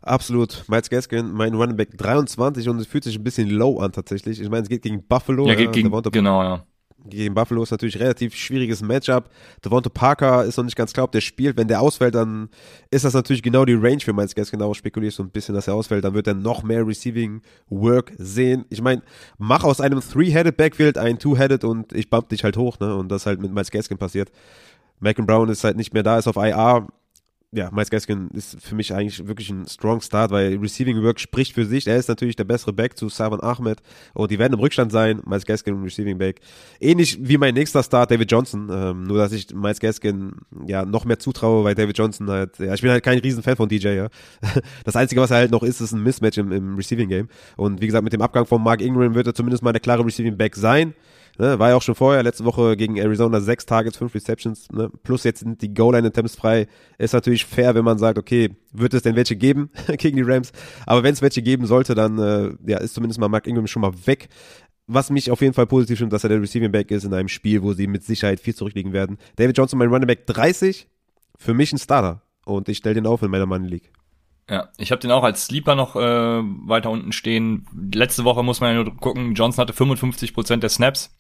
Absolut. Miles Gaskin, mein Running Back 23 und es fühlt sich ein bisschen low an tatsächlich. Ich meine, es geht gegen Buffalo. Ja, geht gegen, genau, ja gegen Buffalo ist natürlich relativ schwieriges Matchup. Devonta Parker ist noch nicht ganz klar, ob der spielt. Wenn der ausfällt, dann ist das natürlich genau die Range für Miles Gaskin. Darauf spekuliere ich so ein bisschen, dass er ausfällt. Dann wird er noch mehr Receiving Work sehen. Ich meine, mach aus einem Three-Headed Backfield ein Two-Headed und ich bump dich halt hoch, ne? Und das halt mit Miles Gaskin passiert. Malcolm Brown ist halt nicht mehr da, ist auf IR ja, Miles Gaskin ist für mich eigentlich wirklich ein strong Start, weil Receiving Work spricht für sich. Er ist natürlich der bessere Back zu Savon Ahmed und die werden im Rückstand sein. Miles Gaskin und Receiving Back. Ähnlich wie mein nächster Start, David Johnson. Ähm, nur, dass ich Miles Gaskin ja noch mehr zutraue, weil David Johnson halt, ja, ich bin halt kein Riesenfan von DJ, ja. (laughs) Das Einzige, was er halt noch ist, ist ein Mismatch im, im Receiving Game. Und wie gesagt, mit dem Abgang von Mark Ingram wird er zumindest mal der klare Receiving Back sein. Ne, war ja auch schon vorher, letzte Woche gegen Arizona sechs Targets, fünf Receptions, ne, plus jetzt sind die Goal-Line-Attempts frei. Ist natürlich fair, wenn man sagt, okay, wird es denn welche geben (laughs) gegen die Rams? Aber wenn es welche geben sollte, dann äh, ja, ist zumindest mal Mark Ingram schon mal weg. Was mich auf jeden Fall positiv stimmt, dass er der Receiving Back ist in einem Spiel, wo sie mit Sicherheit viel zurückliegen werden. David Johnson, mein Running Back 30, für mich ein Starter. Und ich stelle den auf in meiner Money League. Ja, ich habe den auch als Sleeper noch äh, weiter unten stehen. Letzte Woche muss man ja nur gucken, Johnson hatte 55% der Snaps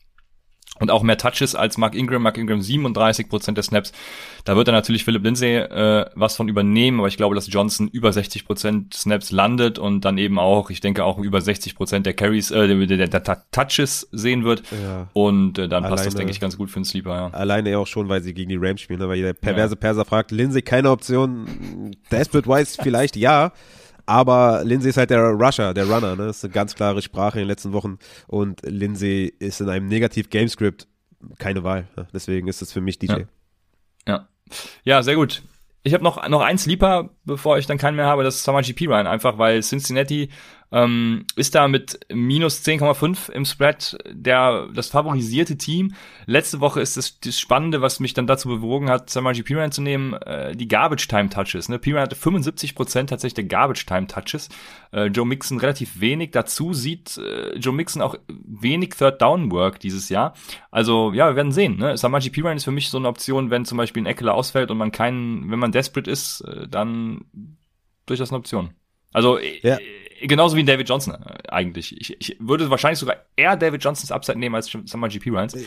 und auch mehr Touches als Mark Ingram. Mark Ingram 37 Prozent der Snaps. Da wird dann natürlich Philip Lindsay äh, was von übernehmen, aber ich glaube, dass Johnson über 60 Prozent Snaps landet und dann eben auch, ich denke auch über 60 Prozent der Carries, äh, der, der, der Touches sehen wird. Ja. Und äh, dann alleine, passt das, denke ich, ganz gut für einen Sleeper. Ja. Alleine auch schon, weil sie gegen die Rams spielen, ne? weil der perverse Perser fragt, Lindsay keine Option, Desperate Wise vielleicht ja. Aber Lindsay ist halt der Rusher, der Runner, ne? Das ist eine ganz klare Sprache in den letzten Wochen. Und Lindsay ist in einem Negativ-Gamescript keine Wahl. Ne? Deswegen ist es für mich DJ. Ja. ja. Ja, sehr gut. Ich habe noch, noch ein Sleeper, bevor ich dann keinen mehr habe, das ist GP Ryan, einfach weil Cincinnati ähm, ist da mit minus 10,5 im Spread der, das favorisierte Team. Letzte Woche ist das, das Spannende, was mich dann dazu bewogen hat, Samaji Piran zu nehmen, äh, die Garbage Time Touches. Ne? Piran hatte 75% tatsächlich der Garbage Time Touches. Äh, Joe Mixon relativ wenig. Dazu sieht äh, Joe Mixon auch wenig Third Down Work dieses Jahr. Also ja, wir werden sehen. Ne? Samaji Piran ist für mich so eine Option, wenn zum Beispiel ein Eckler ausfällt und man keinen, wenn man desperate ist, äh, dann durchaus eine Option. Also ja. Äh, genauso wie David Johnson äh, eigentlich. Ich, ich würde wahrscheinlich sogar eher David Johnsons Upside nehmen als Samar GP Ryans. Äh,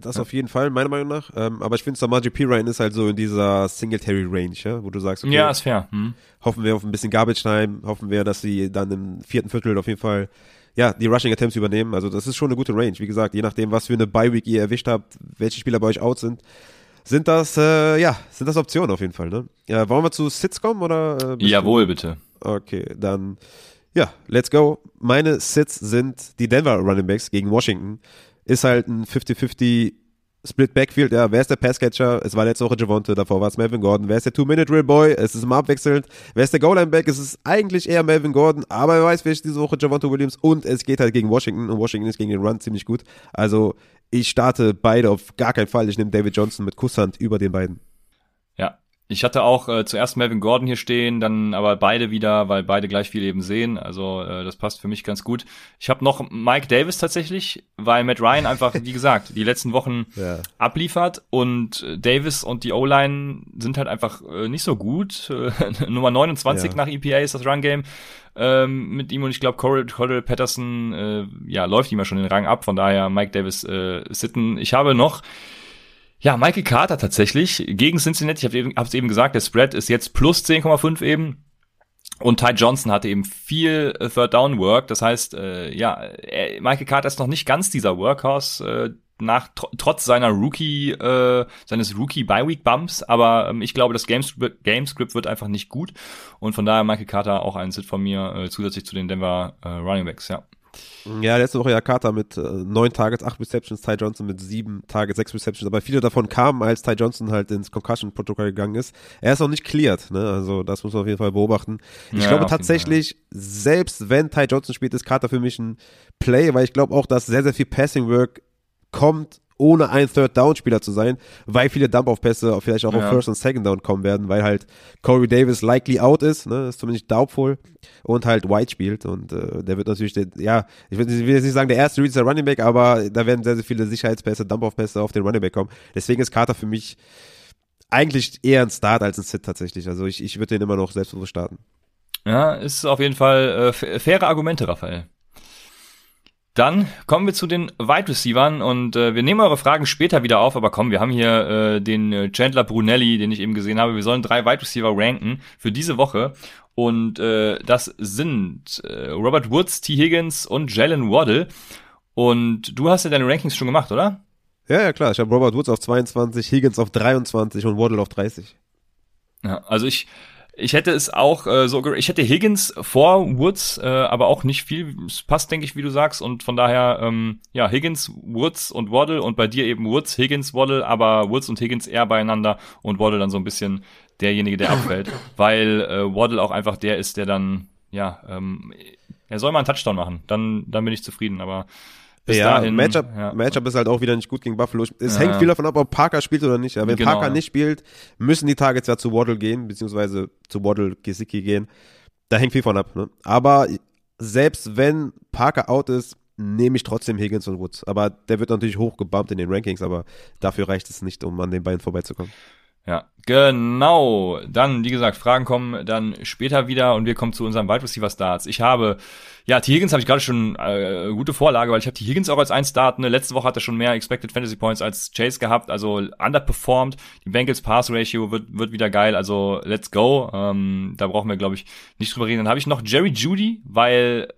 das ja. auf jeden Fall, meiner Meinung nach. Ähm, aber ich finde, Samar GP Ryan ist halt so in dieser Singletary-Range, ja, wo du sagst, okay, ja, ist fair. Hm. hoffen wir auf ein bisschen Garbage Time, hoffen wir, dass sie dann im vierten Viertel auf jeden Fall ja, die Rushing Attempts übernehmen. Also das ist schon eine gute Range. Wie gesagt, je nachdem, was für eine Bye-Week ihr erwischt habt, welche Spieler bei euch out sind, sind das, äh, ja, sind das Optionen auf jeden Fall, ne? Ja, wollen wir zu Sits kommen oder? Äh, Jawohl, bitte. Okay, dann ja, let's go. Meine Sits sind die Denver Running Backs gegen Washington. Ist halt ein 50-50 Split Backfield, ja, wer ist der Passcatcher? Es war letzte Woche Javonte, davor war es Melvin Gordon. Wer ist der Two-Minute-Real Boy? Es ist immer abwechselnd. Wer ist der Goal-Line-Back? Es ist eigentlich eher Melvin Gordon, aber wer weiß, wer ist diese Woche Javonte Williams und es geht halt gegen Washington und Washington ist gegen den Run ziemlich gut. Also ich starte beide auf gar keinen Fall. Ich nehme David Johnson mit Kusshand über den beiden. Ich hatte auch äh, zuerst Melvin Gordon hier stehen, dann aber beide wieder, weil beide gleich viel eben sehen. Also äh, das passt für mich ganz gut. Ich habe noch Mike Davis tatsächlich, weil Matt Ryan einfach, wie (laughs) gesagt, die letzten Wochen ja. abliefert und äh, Davis und die O-Line sind halt einfach äh, nicht so gut. (laughs) Nummer 29 ja. nach EPA ist das Run-Game ähm, mit ihm und ich glaube Cordell Patterson äh, ja läuft ihm ja schon den Rang ab. Von daher Mike Davis äh, sitten. Ich habe noch ja, Michael Carter tatsächlich gegen Cincinnati. Ich habe hab's eben gesagt, der Spread ist jetzt plus 10,5 eben. Und Ty Johnson hatte eben viel äh, Third Down Work. Das heißt, äh, ja, er, Michael Carter ist noch nicht ganz dieser Workhorse äh, nach tr trotz seiner Rookie äh, seines Rookie Bye Week Bumps. Aber ähm, ich glaube, das Gamescript, Gamescript wird einfach nicht gut. Und von daher Michael Carter auch ein Sit von mir äh, zusätzlich zu den Denver äh, Running Backs. Ja. Ja, letzte Woche ja Carter mit äh, neun Targets, acht Receptions, Ty Johnson mit sieben Targets, sechs Receptions, aber viele davon kamen, als Ty Johnson halt ins Concussion-Protokoll gegangen ist. Er ist noch nicht cleared, ne? Also das muss man auf jeden Fall beobachten. Ich ja, glaube tatsächlich, selbst wenn Ty Johnson spielt, ist Carter für mich ein Play, weil ich glaube auch, dass sehr, sehr viel Passing-Work kommt ohne ein Third-Down-Spieler zu sein, weil viele Dump-Off-Pässe vielleicht auch ja. auf First und Second Down kommen werden, weil halt Corey Davis likely out ist, ne, ist zumindest doubtful und halt White spielt und äh, der wird natürlich, der, ja, ich will, ich will jetzt nicht sagen, der erste Read ist der Running Back, aber da werden sehr, sehr viele Sicherheitspässe, Dump-Off-Pässe auf den Running Back kommen. Deswegen ist Carter für mich eigentlich eher ein Start als ein Sit tatsächlich. Also ich, ich würde den immer noch selbstbewusst starten. Ja, ist auf jeden Fall äh, faire Argumente, Raphael. Dann kommen wir zu den Wide Receivern und äh, wir nehmen eure Fragen später wieder auf, aber komm, wir haben hier äh, den äh, Chandler Brunelli, den ich eben gesehen habe. Wir sollen drei Wide Receiver ranken für diese Woche und äh, das sind äh, Robert Woods, T. Higgins und Jalen Waddle. Und du hast ja deine Rankings schon gemacht, oder? Ja, ja, klar. Ich habe Robert Woods auf 22, Higgins auf 23 und Waddle auf 30. Ja, also ich ich hätte es auch äh, so, ich hätte Higgins vor Woods, äh, aber auch nicht viel. Es passt, denke ich, wie du sagst. Und von daher, ähm, ja, Higgins, Woods und Waddle und bei dir eben Woods, Higgins, Waddle, aber Woods und Higgins eher beieinander und Waddle dann so ein bisschen derjenige, der abfällt, (laughs) weil äh, Waddle auch einfach der ist, der dann, ja, ähm, er soll mal einen Touchdown machen. Dann, dann bin ich zufrieden. Aber bis ja, dahin, Matchup, ja. Matchup ist halt auch wieder nicht gut gegen Buffalo. Es ja. hängt viel davon ab, ob Parker spielt oder nicht. Aber wenn genau, Parker nicht spielt, müssen die Targets ja zu Waddle gehen, beziehungsweise zu Waddle Gesicki gehen. Da hängt viel von ab. Ne? Aber selbst wenn Parker out ist, nehme ich trotzdem Higgins und Woods. Aber der wird natürlich hochgebumpt in den Rankings, aber dafür reicht es nicht, um an den beiden vorbeizukommen. Ja, genau. Dann, wie gesagt, Fragen kommen dann später wieder und wir kommen zu unserem Wide Receiver Starts. Ich habe, ja, T. Higgins habe ich gerade schon äh, gute Vorlage, weil ich habe T. Higgins auch als ein Start. Ne? Letzte Woche hat er schon mehr Expected Fantasy Points als Chase gehabt, also underperformed. Die Bengals Pass Ratio wird, wird wieder geil, also let's go. Ähm, da brauchen wir, glaube ich, nicht drüber reden. Dann habe ich noch Jerry Judy, weil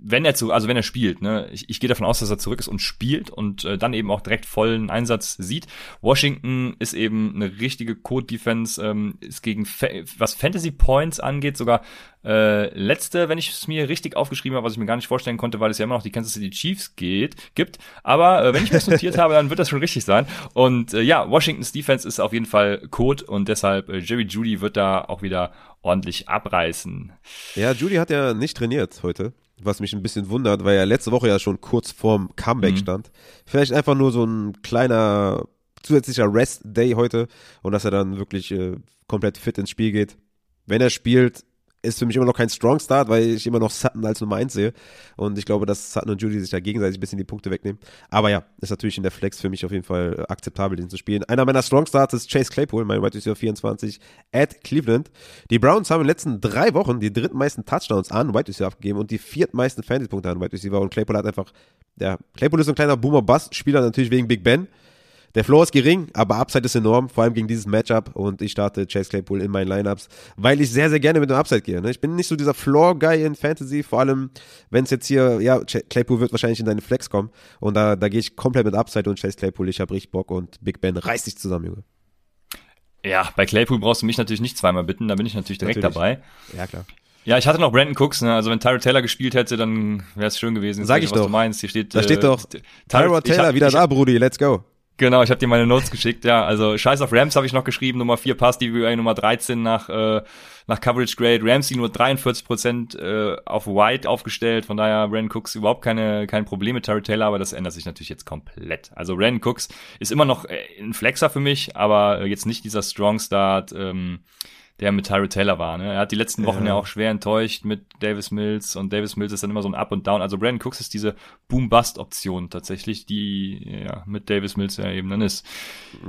wenn er zu, also wenn er spielt, ne, ich, ich gehe davon aus, dass er zurück ist und spielt und äh, dann eben auch direkt vollen Einsatz sieht. Washington ist eben eine richtige Code-Defense, ähm, ist gegen, Fa was Fantasy Points angeht, sogar äh, letzte, wenn ich es mir richtig aufgeschrieben habe, was ich mir gar nicht vorstellen konnte, weil es ja immer noch die Kansas City Chiefs geht, gibt. Aber äh, wenn ich das notiert habe, dann wird das schon richtig sein. Und äh, ja, Washingtons Defense ist auf jeden Fall Code und deshalb äh, Jerry Judy wird da auch wieder ordentlich abreißen. Ja, Judy hat ja nicht trainiert heute was mich ein bisschen wundert, weil er letzte Woche ja schon kurz vorm Comeback mhm. stand. Vielleicht einfach nur so ein kleiner zusätzlicher Rest-Day heute und dass er dann wirklich äh, komplett fit ins Spiel geht. Wenn er spielt, ist für mich immer noch kein Strong Start, weil ich immer noch Sutton als Nummer 1 sehe. Und ich glaube, dass Sutton und Judy sich da gegenseitig ein bisschen die Punkte wegnehmen. Aber ja, ist natürlich in der Flex für mich auf jeden Fall akzeptabel, den zu spielen. Einer meiner Strong Starts ist Chase Claypool, mein Wide Receiver 24 at Cleveland. Die Browns haben in den letzten drei Wochen die drittmeisten Touchdowns an Wide Receiver abgegeben und die viertmeisten Fantasy-Punkte an Wide Receiver. Und Claypool hat einfach, ja, Claypool ist ein kleiner Boomer-Bust-Spieler natürlich wegen Big Ben. Der Floor ist gering, aber Upside ist enorm, vor allem gegen dieses Matchup. Und ich starte Chase Claypool in meinen Lineups, weil ich sehr, sehr gerne mit dem Upside gehe. Ne? Ich bin nicht so dieser Floor-Guy in Fantasy, vor allem, wenn es jetzt hier, ja, Claypool wird wahrscheinlich in deine Flex kommen. Und da, da gehe ich komplett mit Upside und Chase Claypool. Ich habe richtig Bock und Big Ben reißt sich zusammen, Junge. Ja, bei Claypool brauchst du mich natürlich nicht zweimal bitten, da bin ich natürlich direkt natürlich. dabei. Ja, klar. Ja, ich hatte noch Brandon Cooks, ne? Also wenn Tyrod Taylor gespielt hätte, dann wäre es schön gewesen. Sag ich was doch. du meinst. Hier steht, da steht äh, doch Tyrod Taylor hab, wieder da, Brudi, let's go. Genau, ich habe dir meine Notes geschickt, ja. Also Scheiß auf Rams habe ich noch geschrieben, Nummer 4 Pass DVA, Nummer 13 nach, äh, nach Coverage Grade. Ramsey nur 43% äh, auf White aufgestellt, von daher Brandon Cooks überhaupt keine, kein Problem mit Terry Taylor, aber das ändert sich natürlich jetzt komplett. Also Brandon Cooks ist immer noch äh, ein Flexer für mich, aber jetzt nicht dieser Strong Start, ähm, der mit Tyrod Taylor war. Ne? Er hat die letzten Wochen ja. ja. auch schwer enttäuscht mit Davis Mills und Davis Mills ist dann immer so ein Up und Down. Also Brandon Cooks ist diese Boom-Bust-Option tatsächlich, die ja mit Davis Mills ja eben dann ist.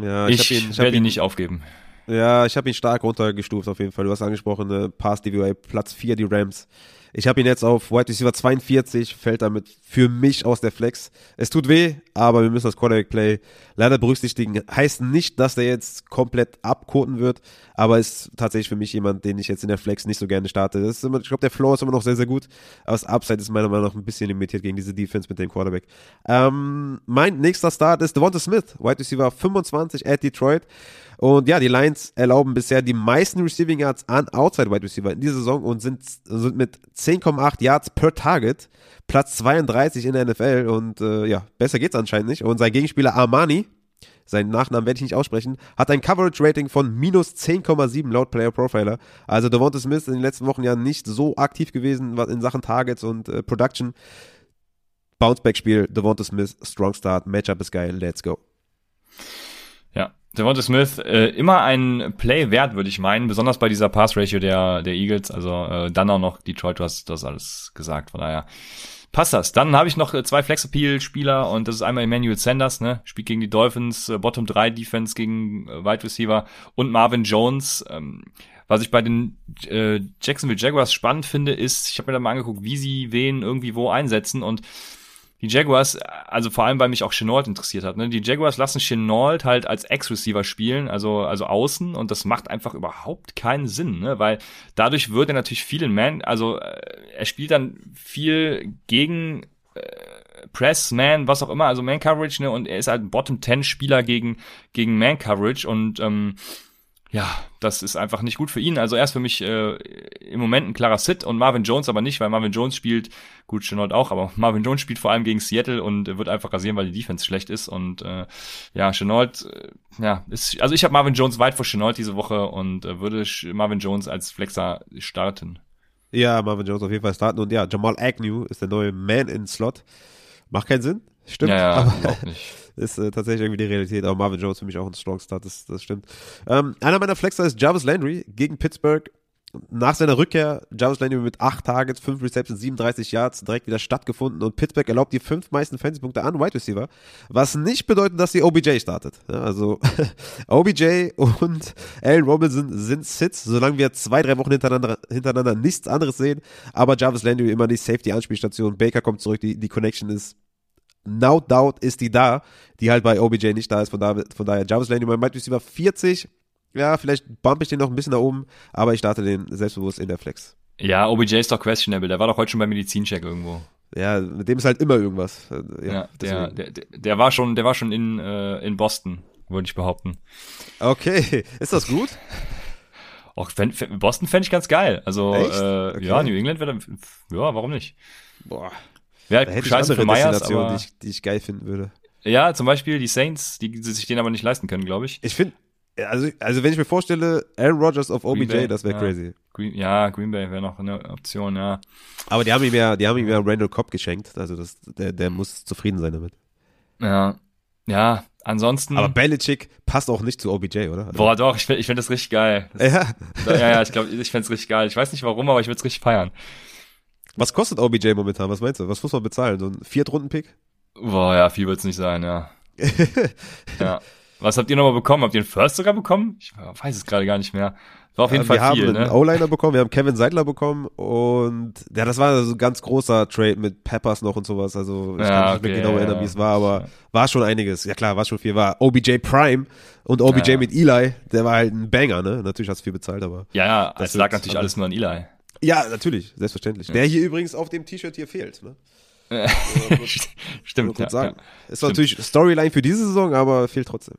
Ja, ich, ich, werde ihn nicht aufgeben. Ja, ich habe ihn stark runtergestuft auf jeden Fall. Du hast angesprochen, ne? Pass DVA Platz 4, die Rams. Ich habe ihn jetzt auf Wide Receiver 42, fällt damit für mich aus der Flex. Es tut weh, aber wir müssen das Quarterback Play leider berücksichtigen. Heißt nicht, dass der jetzt komplett abkoten wird, aber ist tatsächlich für mich jemand, den ich jetzt in der Flex nicht so gerne starte. Das ist immer, ich glaube, der Floor ist immer noch sehr, sehr gut, aber das Upside ist meiner Meinung nach ein bisschen limitiert gegen diese Defense mit dem Quarterback. Ähm, mein nächster Start ist Devonta Smith, Wide Receiver 25 at Detroit. Und ja, die Lions erlauben bisher die meisten Receiving Yards an Outside Wide Receiver in dieser Saison und sind, sind mit 10,8 Yards per Target Platz 32 in der NFL und äh, ja, besser geht's anscheinend nicht. Und sein Gegenspieler Armani, seinen Nachnamen werde ich nicht aussprechen, hat ein Coverage Rating von minus 10,7 laut Player Profiler. Also Devonta Smith in den letzten Wochen ja nicht so aktiv gewesen in Sachen Targets und äh, Production. Bounceback-Spiel, Devonta Smith, Strong Start, Matchup ist geil, let's go. Devonta Smith äh, immer ein Play wert, würde ich meinen, besonders bei dieser Pass-Ratio der, der Eagles. Also äh, dann auch noch Detroit, du hast das alles gesagt, von daher passt das. Dann habe ich noch äh, zwei Flex-Appeal-Spieler und das ist einmal Emmanuel Sanders, ne, spielt gegen die Dolphins, äh, Bottom 3 Defense gegen äh, Wide Receiver und Marvin Jones. Ähm, was ich bei den äh, Jacksonville Jaguars spannend finde, ist, ich habe mir da mal angeguckt, wie sie wen irgendwie wo einsetzen und die Jaguars, also vor allem, weil mich auch Chenault interessiert hat, ne? die Jaguars lassen Chenault halt als Ex-Receiver spielen, also, also außen, und das macht einfach überhaupt keinen Sinn, ne? weil dadurch wird er natürlich viel in Man, also äh, er spielt dann viel gegen äh, Press, Man, was auch immer, also Man Coverage, ne? und er ist halt ein Bottom Ten Spieler gegen, gegen Man Coverage und ähm, ja, das ist einfach nicht gut für ihn. Also er ist für mich äh, im Moment ein klarer Sit und Marvin Jones aber nicht, weil Marvin Jones spielt, gut, Chenault auch, aber Marvin Jones spielt vor allem gegen Seattle und wird einfach rasieren, weil die Defense schlecht ist. Und äh, ja, Chenault, äh, ja, ist, also ich habe Marvin Jones weit vor Chenault diese Woche und äh, würde Marvin Jones als Flexer starten. Ja, Marvin Jones auf jeden Fall starten und ja, Jamal Agnew ist der neue Man in Slot. Macht keinen Sinn, stimmt. Ja, ja aber nicht. Ist äh, tatsächlich irgendwie die Realität. Aber Marvin Jones für mich auch ein Strong Start, das, das stimmt. Ähm, einer meiner Flexer ist Jarvis Landry gegen Pittsburgh. nach seiner Rückkehr, Jarvis Landry mit 8 Targets, 5 Receptions, 37 Yards direkt wieder stattgefunden und Pittsburgh erlaubt die fünf meisten Fantasy-Punkte an Wide Receiver, was nicht bedeutet, dass sie OBJ startet. Ja, also (laughs) OBJ und Allen Robinson sind Sits, solange wir zwei, drei Wochen hintereinander, hintereinander nichts anderes sehen, aber Jarvis Landry immer die Safety-Anspielstation, Baker kommt zurück, die, die Connection ist no doubt ist die da, die halt bei OBJ nicht da ist, von, da, von daher Jarvis Landry mein Wide Receiver 40, ja, vielleicht bump ich den noch ein bisschen nach oben, aber ich starte den selbstbewusst in der Flex. Ja, OBJ ist doch questionable. Der war doch heute schon beim Medizincheck irgendwo. Ja, mit dem ist halt immer irgendwas. Ja, ja der, der, der, war schon, der war schon in, äh, in Boston, würde ich behaupten. Okay, (laughs) ist das gut? Auch Boston fände ich ganz geil. Also äh, okay. ja, New England wäre ja, warum nicht? Boah. Wäre halt scheiße für Myers, aber die ich, die ich geil finden würde. Ja, zum Beispiel die Saints, die sich den aber nicht leisten können, glaube ich. Ich finde, also, also wenn ich mir vorstelle, Aaron Rodgers auf OBJ, das wäre ja. crazy. Green, ja, Green Bay wäre noch eine Option, ja. Aber die haben ihm ja, die haben ihm ja Randall Cobb geschenkt, also das, der, der muss zufrieden sein damit. Ja, ja, ansonsten. Aber Belichick passt auch nicht zu OBJ, oder? Also Boah, doch, ich finde ich find das richtig geil. Das, ja. ja, ja, ich glaube, ich fände es richtig geil. Ich weiß nicht warum, aber ich würde es richtig feiern. Was kostet OBJ momentan? Was meinst du? Was muss man bezahlen? So ein Viertrunden-Pick? Boah, ja, viel wird's nicht sein, ja. (laughs) ja. Was habt ihr nochmal bekommen? Habt ihr einen First sogar bekommen? Ich weiß es gerade gar nicht mehr. War auf jeden ja, Fall viel. Wir haben ne? einen O-Liner bekommen, wir haben Kevin Seidler bekommen und ja, das war so ein ganz großer Trade mit Peppers noch und sowas. Also ich Ja, kann mich nicht okay, mehr genau erinnern, ja. wie es war, aber war schon einiges. Ja klar, war schon viel. War OBJ Prime und OBJ mit Eli, der war halt ein Banger, ne? Natürlich hast du viel bezahlt, aber Ja, ja, Das es lag natürlich alles nur an Eli. Ja, natürlich, selbstverständlich. Der hier übrigens auf dem T-Shirt hier fehlt, ne? (laughs) Stimmt, kurz ja, sagen. ja. Ist natürlich Storyline für diese Saison, aber fehlt trotzdem.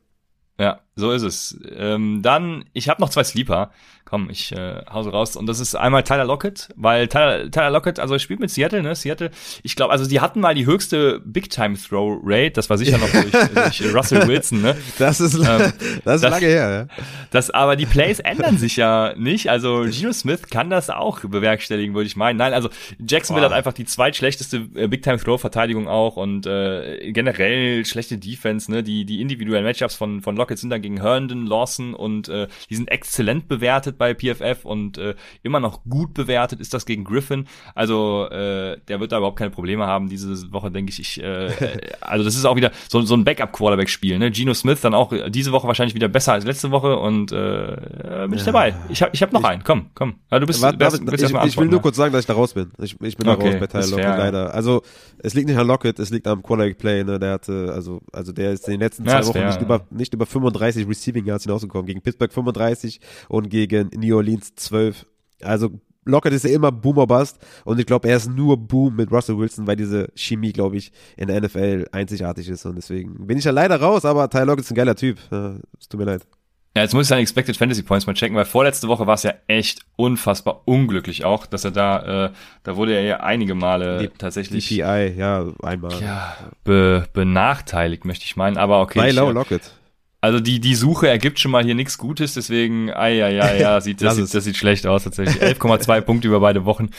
Ja, so ist es. Ähm, dann, ich habe noch zwei Sleeper. Komm, ich äh, hause raus. Und das ist einmal Tyler Lockett, weil Tyler, Tyler Lockett, also er spielt mit Seattle, ne? Seattle, ich glaube, also die hatten mal die höchste Big-Time-Throw-Rate. Das war sicher noch durch, (laughs) durch Russell Wilson, ne? Das ist, Ähm, das ist das- lange her, ja. Das, aber die Plays ändern sich ja nicht. Also Geno Smith kann das auch bewerkstelligen, würde ich meinen. Nein, also Jacksonville Boah. hat einfach die zweitschlechteste äh, Big-Time-Throw-Verteidigung auch und äh, generell schlechte Defense. Ne? Die, die individuellen Matchups von, von Lockett sind dann gegen Herndon, Lawson und äh, die sind exzellent bewertet bei PFF und äh, immer noch gut bewertet ist das gegen Griffin. Also äh, der wird da überhaupt keine Probleme haben diese Woche, denke ich. ich äh, (laughs) also das ist auch wieder so, so ein Backup-Quarterback-Spiel. Ne? Geno Smith dann auch äh, diese Woche wahrscheinlich wieder besser als letzte Woche und äh, bin ich dabei. Ich habe ich hab noch einen. Komm, komm. Ja, du bist, Warte, bist, bist ich, ich will nur ne? kurz sagen, dass ich da raus bin. Ich, ich bin da Okay, raus bei Tyler Lockett fair, leider. Also es liegt nicht an Lockett, es liegt am Quarterback Play. Ne? Der hatte, also, also der ist in den letzten Ja, zwei Wochen fair, nicht, ja. über, nicht über 35 Receiving Yards hinausgekommen. Gegen Pittsburgh 35 und gegen New Orleans 12. Also Lockett ist ja immer Boom or Bust und ich glaube, er ist nur Boom mit Russell Wilson, weil diese Chemie, glaube ich, in der NFL einzigartig ist und deswegen bin ich ja leider raus, aber Tyler Lockett ist ein geiler Typ. Es tut mir leid. Ja, jetzt muss ich seine Expected Fantasy Points mal checken, weil vorletzte Woche war es ja echt unfassbar unglücklich auch, dass er da, äh, da wurde er ja einige Male Die- tatsächlich DPI, ja, einmal. ja, be, benachteiligt, möchte ich meinen. Aber okay. Bei Low äh, Lockett. Also die, die Suche ergibt schon mal hier nichts Gutes, deswegen, ai, ja, ja, (laughs) ja, sieht, das, sieht, das sieht schlecht aus tatsächlich. 11,2 Punkte über beide Wochen.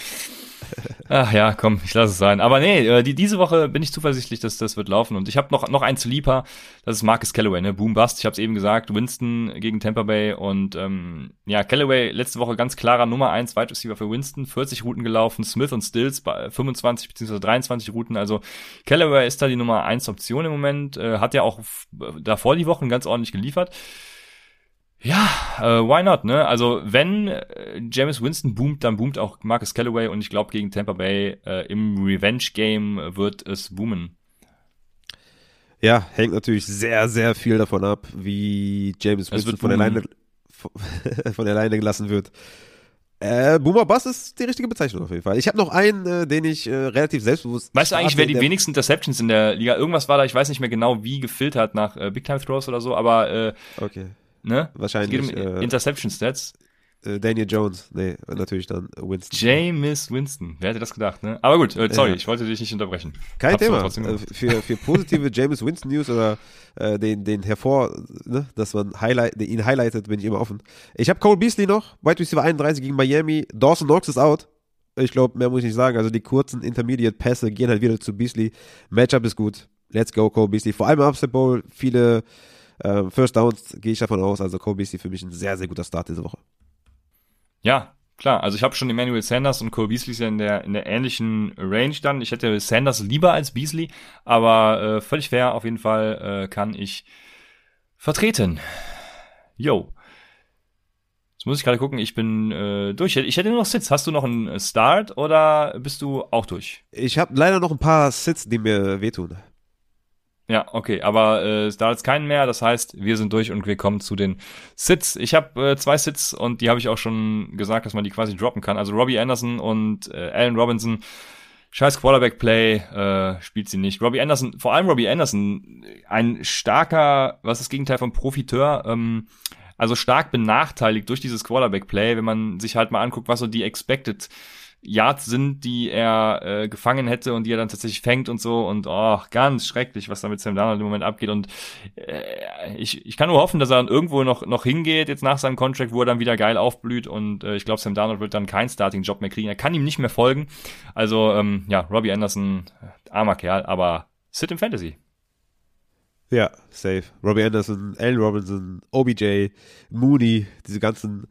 Ach ja, komm, ich lasse es sein. Aber nee, äh, die, diese Woche bin ich zuversichtlich, dass das wird laufen. Und ich habe noch, noch einen Sleeper, das ist Marcus Callaway, ne? Boom Bust, ich habe es eben gesagt, Winston gegen Tampa Bay. Und ähm, ja, Callaway letzte Woche ganz klarer Nummer 1 Wide Receiver für Winston, 40 Routen gelaufen, Smith und Stills bei 25 bzw. 23 Routen. Also Callaway ist da die Nummer 1 Option im Moment, äh, hat ja auch davor die Wochen ganz ordentlich geliefert. Ja, äh, why not, ne? Also wenn äh, James Winston boomt, dann boomt auch Marcus Callaway und ich glaube gegen Tampa Bay äh, im Revenge-Game wird es boomen. Ja, hängt natürlich sehr, sehr viel davon ab, wie James Es Winston von der. Leine, von, (laughs) von der Leine gelassen wird. Äh, Boomer Bass ist die richtige Bezeichnung auf jeden Fall. Ich habe noch einen, äh, den ich äh, relativ selbstbewusst. Weißt du eigentlich, wer die wenigsten Interceptions in der Liga? Irgendwas war da, ich weiß nicht mehr genau, wie gefiltert nach äh, Big Time Throws oder so, aber äh, Okay, ne? Es wahrscheinlich geht um äh, Interception Stats. äh, Daniel Jones. Nee, natürlich dann Winston. James Winston. Wer hätte das gedacht, ne? Aber gut, äh, sorry, Ja. ich wollte dich nicht unterbrechen. Kein Hab's Thema. Äh, für, für positive (laughs) James Winston News oder äh, den, den hervor, ne, dass man highlight, ihn highlightet, bin ich immer offen. Ich habe Cole Beasley noch, Wide Receiver 31 gegen Miami. Dawson Knox ist out. Ich glaube, mehr muss ich nicht sagen. Also die kurzen Intermediate Pässe gehen halt wieder zu Beasley. Matchup ist gut. Let's go, Cole Beasley. Vor allem Upset Bowl, viele ähm, First Downs gehe ich davon aus. Also Cole Beasley für mich ein sehr, sehr guter Start diese Woche. Ja, klar. Also ich habe schon Emmanuel Sanders und Cole Beasley in der, in der ähnlichen Range dann. Ich hätte Sanders lieber als Beasley, aber äh, völlig fair. Auf jeden Fall äh, kann ich vertreten. Yo. Jetzt muss ich gerade gucken, ich bin äh, durch. Ich hätte nur noch Sits. Hast du noch einen Start oder bist du auch durch? Ich habe leider noch ein paar Sits, die mir wehtun. Ja, okay, aber äh, Starts keinen mehr. Das heißt, wir sind durch und wir kommen zu den Sits. Ich habe äh, zwei Sits und die habe ich auch schon gesagt, dass man die quasi droppen kann. Also Robbie Anderson und äh, Allen Robinson. Scheiß Quarterback-Play, äh, spielt sie nicht. Robbie Anderson, vor allem Robbie Anderson, ein starker, was ist das Gegenteil von Profiteur, ähm, also stark benachteiligt durch dieses Quarterback-Play, wenn man sich halt mal anguckt, was so die Expected Yards sind, die er äh, gefangen hätte und die er dann tatsächlich fängt und so und oh, ganz schrecklich, was da mit Sam Darnold im Moment abgeht und äh, ich, ich kann nur hoffen, dass er dann irgendwo noch noch hingeht jetzt nach seinem Contract, wo er dann wieder geil aufblüht und äh, ich glaube, Sam Darnold wird dann keinen Starting-Job mehr kriegen. Er kann ihm nicht mehr folgen. Also ähm, ja, Robbie Anderson, armer Kerl, aber sit im Fantasy. Ja, safe. Robbie Anderson, Allen Robinson, OBJ, Mooney, diese ganzen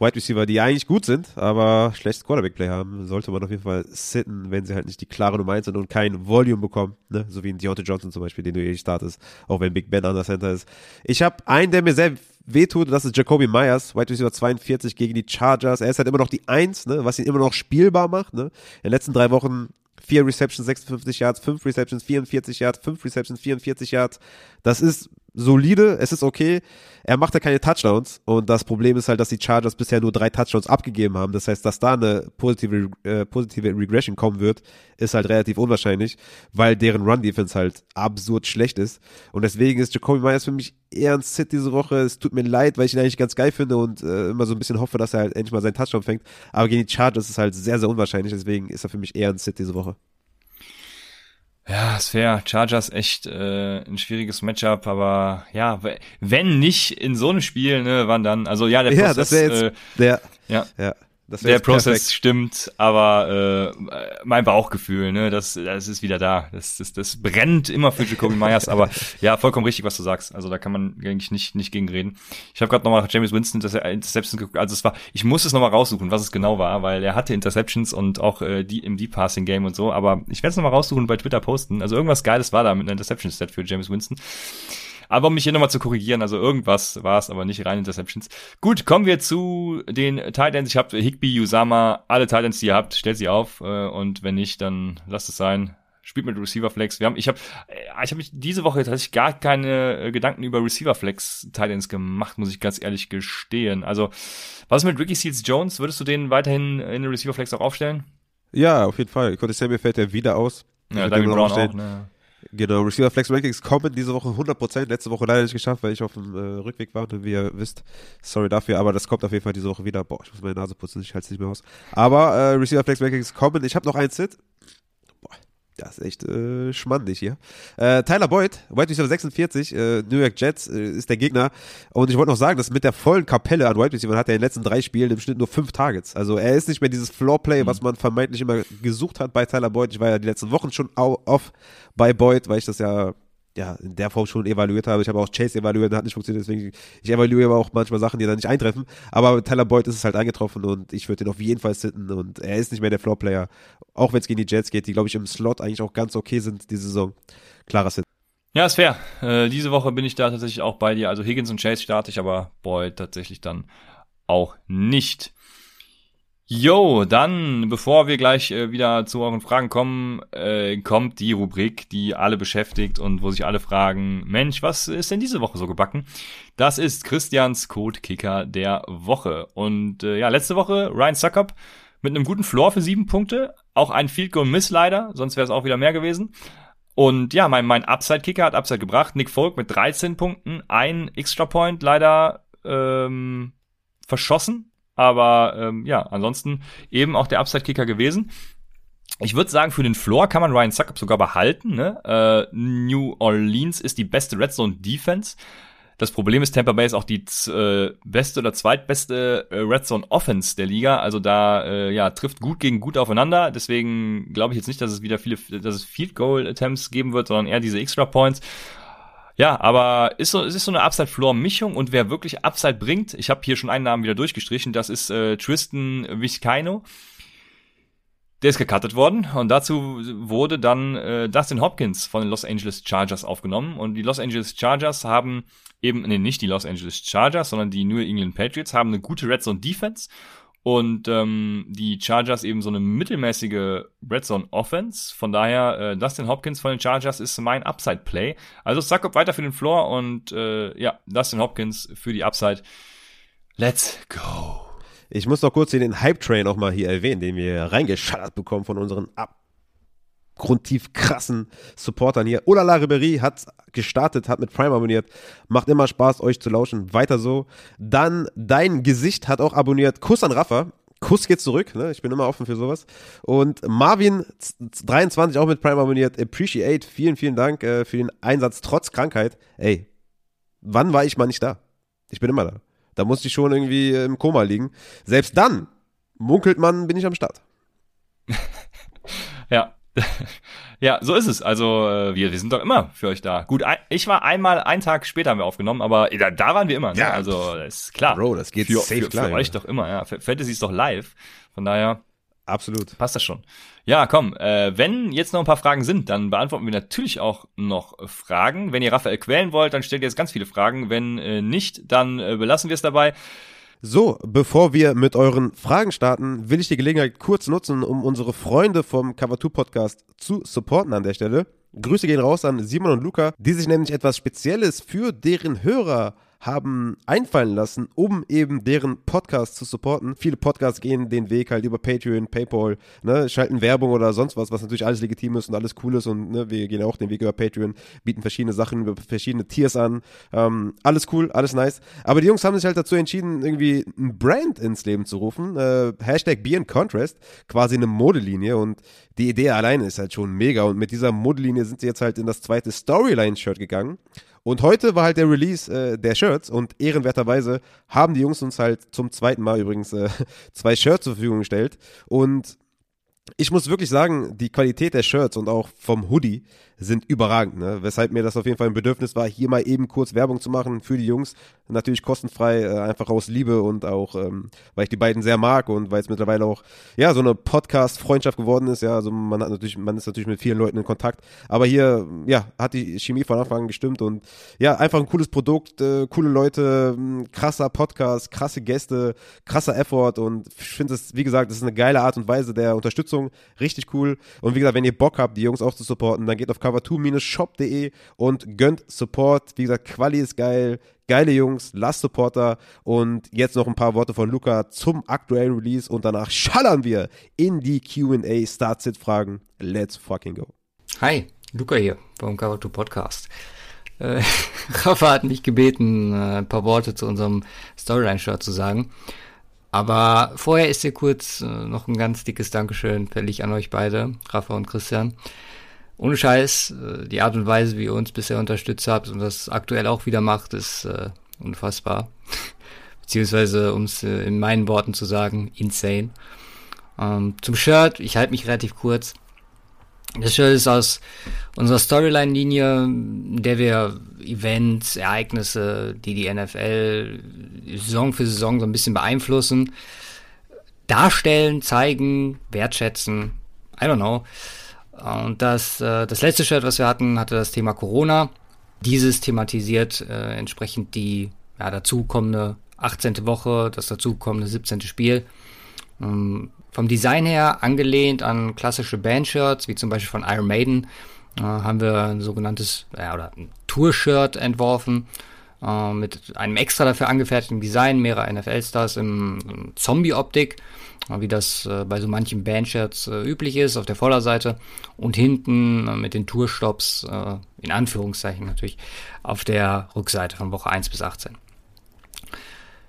Wide Receiver, die eigentlich gut sind, aber schlechtes Quarterback-Play haben, sollte man auf jeden Fall sitten, wenn sie halt nicht die klare Nummer 1 sind und kein Volume bekommen, ne? so wie ein Deontay Johnson zum Beispiel, den du eh startest, auch wenn Big Ben an der Center ist. Ich habe einen, der mir sehr wehtut, das ist Jacoby Myers, Wide Receiver 42 gegen die Chargers. Er ist halt immer noch die 1, ne? was ihn immer noch spielbar macht. Ne? In den letzten drei Wochen vier Receptions, 56 Yards, fünf Receptions, 44 Yards, fünf Receptions, 44 Yards. Das ist solide, es ist okay. Er macht ja keine Touchdowns und das Problem ist halt, dass die Chargers bisher nur drei Touchdowns abgegeben haben. Das heißt, dass da eine positive, äh, positive Regression kommen wird, ist halt relativ unwahrscheinlich, weil deren Run-Defense halt absurd schlecht ist. Und deswegen ist Jacoby Myers für mich eher ein Sit diese Woche. Es tut mir leid, weil ich ihn eigentlich ganz geil finde und äh, immer so ein bisschen hoffe, dass er halt endlich mal seinen Touchdown fängt. Aber gegen die Chargers ist es halt sehr, sehr unwahrscheinlich. Deswegen ist er für mich eher ein Sit diese Woche. Ja, ist fair. Chargers echt äh, ein schwieriges Matchup, aber ja, wenn nicht in so einem Spiel, ne, wann dann? Also ja, der Prozess, ja, das jetzt äh, der, ja. ja der Prozess stimmt, aber äh, mein Bauchgefühl, ne, das, das ist wieder da. Das, das, das brennt immer für Jacoby (laughs) Myers, aber ja, vollkommen richtig, was du sagst. Also da kann man eigentlich nicht, nicht gegen reden. Ich habe gerade nochmal James Winston dass er Interceptions geguckt. Also es war, ich muss es nochmal raussuchen, was es genau war, weil er hatte Interceptions und auch äh, die im Deep Passing Game und so, aber ich werde es nochmal raussuchen und bei Twitter posten. Also irgendwas Geiles war da mit einer Interception-Stat für James Winston. Aber um mich hier nochmal zu korrigieren, also irgendwas war es, aber nicht rein Interceptions. Gut, kommen wir zu den Titans. Ich habe Higby, Usama, alle Titans, die ihr habt, stellt sie auf. Äh, und wenn nicht, dann lasst es sein. Spielt mit Receiver Flex. Wir haben, ich habe, äh, ich habe mich diese Woche tatsächlich gar keine äh, Gedanken über Receiver Flex Titans gemacht, muss ich ganz ehrlich gestehen. Also, was mit Ricky Seals Jones? Würdest du den weiterhin in den Receiver Flex auch aufstellen? Ja, auf jeden Fall. Konnte Samuel fällt ja wieder aus. Ja, David Brown auch, ne? Genau, Receiver Flex Rankings kommen diese Woche 100%. Letzte Woche leider nicht geschafft, weil ich auf dem äh, Rückweg war. Und wie ihr wisst, sorry dafür, aber das kommt auf jeden Fall diese Woche wieder. Boah, ich muss meine Nase putzen, ich halte es nicht mehr aus. Aber äh, Receiver Flex Rankings kommen. Ich habe noch ein Sit. Das ist echt äh, schmandig hier. Äh, Tyler Boyd, Wide Receiver 46, äh, New York Jets äh, ist der Gegner. Und ich wollte noch sagen, dass mit der vollen Kapelle an Wide Receiver hat er in den letzten drei Spielen im Schnitt nur fünf Targets. Also er ist nicht mehr dieses Floor-Play, mhm. was man vermeintlich immer gesucht hat bei Tyler Boyd. Ich war ja die letzten Wochen schon off bei Boyd, weil ich das ja ja, in der Form schon evaluiert habe. Ich habe auch Chase evaluiert, hat nicht funktioniert, deswegen, ich evaluiere auch manchmal Sachen, die da nicht eintreffen. Aber Tyler Boyd ist es halt eingetroffen und ich würde ihn auf jeden Fall sitten und er ist nicht mehr der Floor-Player. Auch wenn es gegen die Jets geht, die, glaube ich, im Slot eigentlich auch ganz okay sind, diese Saison. Klarer Sit. Ja, ist fair. Äh, diese Woche bin ich da tatsächlich auch bei dir. Also Higgins und Chase starte ich, aber Boyd tatsächlich dann auch nicht. Jo, dann, bevor wir gleich äh, wieder zu euren Fragen kommen, äh, kommt die Rubrik, die alle beschäftigt und wo sich alle fragen, Mensch, was ist denn diese Woche so gebacken? Das ist Christians Code-Kicker der Woche. Und äh, ja, letzte Woche Ryan Suckup mit einem guten Floor für sieben Punkte, auch ein Field Goal Miss leider, sonst wäre es auch wieder mehr gewesen. Und ja, mein, mein Upside-Kicker hat Upside gebracht. Nick Folk mit 13 Punkten, ein Extra-Point leider ähm, verschossen aber ähm, ja, ansonsten eben auch der Upside-Kicker gewesen. Ich würde sagen, für den Floor kann man Ryan Suckup sogar behalten. Ne? Äh, New Orleans ist die beste Red Zone Defense. Das Problem ist, Tampa Bay ist auch die äh, beste oder zweitbeste äh, Red Zone Offense der Liga. Also da äh, ja trifft gut gegen gut aufeinander. Deswegen glaube ich jetzt nicht, dass es wieder viele, dass es Field Goal Attempts geben wird, sondern eher diese Extra Points. Ja, aber ist so, es ist so eine Upside-Floor-Mischung und wer wirklich Upside bringt, ich habe hier schon einen Namen wieder durchgestrichen, das ist äh, Tristan Vizcaino. Der ist gecuttet worden und dazu wurde dann äh, Dustin Hopkins von den Los Angeles Chargers aufgenommen und die Los Angeles Chargers haben eben, nee, nicht die Los Angeles Chargers, sondern die New England Patriots haben eine gute Red Zone Defense und ähm, die Chargers eben so eine mittelmäßige Red Zone Offense. Von daher, äh, Dustin Hopkins von den Chargers ist mein Upside Play. Also Suckup weiter für den Floor und äh, ja, Dustin Hopkins für die Upside. Let's go. Ich muss noch kurz den Hype-Train auch mal hier erwähnen, den wir reingeschallert bekommen von unseren abgrundtief krassen Supportern hier. Olala Ribery hat gestartet, hat mit Prime abonniert. Macht immer Spaß, euch zu lauschen. Weiter so. Dann Dein Gesicht hat auch abonniert. Kuss an Rafa. Kuss geht zurück, ne? ich bin immer offen für sowas. Und Marvin23 auch mit Prime abonniert. Appreciate, vielen, vielen Dank äh, für den Einsatz trotz Krankheit. Ey, wann war ich mal nicht da? Ich bin immer da. Da musste ich schon irgendwie im Koma liegen. Selbst dann, munkelt man, bin ich am Start. (laughs) ja. (laughs) ja, so ist es. Also äh, wir, wir sind doch immer für euch da. Gut, ein, ich war einmal einen Tag später haben wir aufgenommen, aber da, da waren wir immer. Ne? Ja, also ist klar. Bro, das geht für, safe für, klar. Für euch doch immer. Ja, Fantasy ist doch live. Von daher Absolut. Passt das schon. Ja, komm, äh, wenn jetzt noch ein paar Fragen sind, dann beantworten wir natürlich auch noch Fragen. Wenn ihr Raphael quälen wollt, dann stellt ihr jetzt ganz viele Fragen. Wenn äh, nicht, dann äh, belassen wir es dabei. So, bevor wir mit euren Fragen starten, will ich die Gelegenheit kurz nutzen, um unsere Freunde vom Cover2 Podcast zu supporten an der Stelle. Grüße gehen raus an Simon und Luca, die sich nämlich etwas Spezielles für deren Hörer haben einfallen lassen, um eben deren Podcast zu supporten. Viele Podcasts gehen den Weg halt über Patreon, PayPal, ne, schalten Werbung oder sonst was, was natürlich alles legitim ist und alles cool ist und ne, wir gehen auch den Weg über Patreon, bieten verschiedene Sachen über verschiedene Tiers an. Ähm, alles cool, alles nice. Aber die Jungs haben sich halt dazu entschieden, irgendwie ein Brand ins Leben zu rufen. Äh, Hashtag Be in Contrast, quasi eine Modelinie und die Idee alleine ist halt schon mega und mit dieser Modelinie sind sie jetzt halt in das zweite Storyline-Shirt gegangen und heute war halt der Release äh, der Shirts und ehrenwerterweise haben die Jungs uns halt zum zweiten Mal übrigens äh, (laughs) zwei Shirts zur Verfügung gestellt. Und ich muss wirklich sagen, die Qualität der Shirts und auch vom Hoodie sind überragend, ne? weshalb mir das auf jeden Fall ein Bedürfnis war, hier mal eben kurz Werbung zu machen für die Jungs. Natürlich kostenfrei, äh, einfach aus Liebe und auch, ähm, weil ich die beiden sehr mag und weil es mittlerweile auch, ja, so eine Podcast-Freundschaft geworden ist. Ja, also man hat natürlich, man ist natürlich mit vielen Leuten in Kontakt, aber hier, ja, hat die Chemie von Anfang an gestimmt und ja, einfach ein cooles Produkt, äh, coole Leute, krasser Podcast, krasse Gäste, krasser Effort und ich finde es, wie gesagt, das ist eine geile Art und Weise der Unterstützung, richtig cool. Und wie gesagt, wenn ihr Bock habt, die Jungs auch zu supporten, dann geht auf cover2-shop.de und gönnt Support. Wie gesagt, Quali ist geil, geile Jungs, Last Supporter und jetzt noch ein paar Worte von Luca zum aktuellen Release und danach schallern wir in die Q&A Start-Sit-Fragen. Let's fucking go. Hi, Luca hier vom Cover2 Podcast. Äh, (laughs) Rafa hat mich gebeten, äh, ein paar Worte zu unserem Storyline-Shirt zu sagen. Aber vorher ist hier kurz äh, noch ein ganz dickes Dankeschön fällig an euch beide, Rafa und Christian ohne Scheiß, äh, die Art und Weise, wie ihr uns bisher unterstützt habt und das aktuell auch wieder macht, ist äh, unfassbar. (laughs) Beziehungsweise, um es äh, in meinen Worten zu sagen, insane. Ähm, zum Shirt, ich halte mich relativ kurz. Das Shirt ist aus unserer Storyline-Linie, in der wir Events, Ereignisse, die die NFL Saison für Saison so ein bisschen beeinflussen, darstellen, zeigen, wertschätzen. I don't know. Und das, äh, das letzte Shirt, was wir hatten, hatte das Thema Corona. Dieses thematisiert äh, entsprechend die ja, dazukommende 18. Woche, das dazukommende 17. Spiel. Ähm, vom Design her angelehnt an klassische Bandshirts, wie zum Beispiel von Iron Maiden, äh, haben wir ein sogenanntes ja, oder ein Tour-Shirt entworfen äh, mit einem extra dafür angefertigten Design mehrerer NFL-Stars im, im Zombie-Optik wie das äh, bei so manchen Bandshirts äh, üblich ist, auf der Vorderseite und hinten äh, mit den Tourstops, äh, in Anführungszeichen natürlich, auf der Rückseite von Woche 1 bis 18.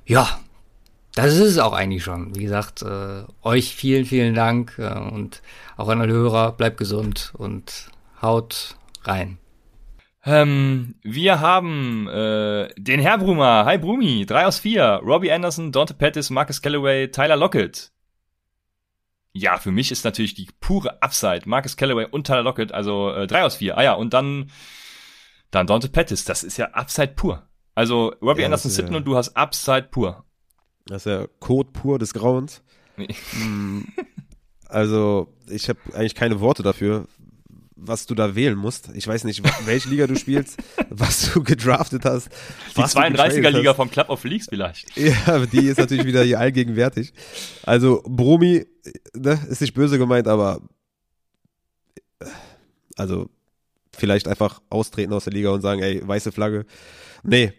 Ja, das ist es auch eigentlich schon. Wie gesagt, äh, euch vielen, vielen Dank äh, und auch an alle Hörer, bleibt gesund und haut rein. Ähm, wir haben äh, den Herr Brumer. Hi Brumi, 3 aus 4. Robbie Anderson, Dante Pettis, Marcus Callaway, Tyler Lockett ja, für mich ist natürlich die pure Upside. Marcus Callaway und Tyler Lockett, also äh, drei aus vier. Ah ja, und dann dann Dante Pettis. Das ist ja Upside pur. Also Robbie Ja, Anderson sitten ja- und du hast Upside pur. Das ist ja Code pur des Grauens. Nee. Also, ich habe eigentlich keine Worte dafür, was du da wählen musst. Ich weiß nicht, welche Liga du spielst, (laughs) was du gedraftet hast. Die was du 32er getradet Liga vom Club of Leagues vielleicht. Ja, die ist natürlich wieder hier (laughs) allgegenwärtig. Also, Bromi, ne, ist nicht böse gemeint, aber äh, also vielleicht einfach austreten aus der Liga und sagen, ey, weiße Flagge. Nee, äh,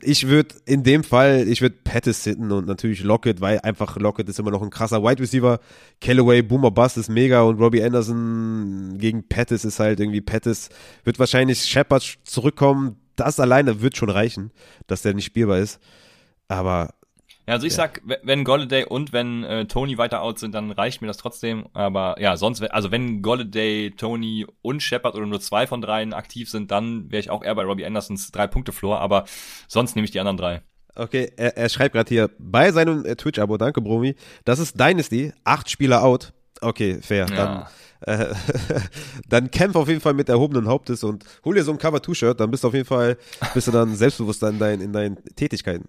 ich würde in dem Fall, ich würde Pettis sitten und natürlich Lockett, weil einfach Lockett ist immer noch ein krasser Wide Receiver. Callaway, Boomer Bust ist mega und Robbie Anderson gegen Pettis ist halt irgendwie Pettis. Wird wahrscheinlich Shepard zurückkommen. Das alleine wird schon reichen, dass der nicht spielbar ist. Aber Ja, also ich sag, w- wenn Golladay und wenn äh, Tony weiter out sind, dann reicht mir das trotzdem. Aber ja, sonst, also wenn Golladay, Tony und Shepard oder nur zwei von dreien aktiv sind, dann wäre ich auch eher bei Robbie Andersons drei Punkte Floor. Aber sonst nehme ich die anderen drei. Okay, er, er schreibt gerade hier bei seinem äh, Twitch-Abo, danke Bromi, das ist Dynasty, acht Spieler out. Okay, fair. Ja. Dann, äh, (laughs) dann kämpf auf jeden Fall mit erhobenen Hauptes und hol dir so ein Cover-2-Shirt, dann bist du auf jeden Fall, bist du dann selbstbewusster in, dein, in deinen Tätigkeiten.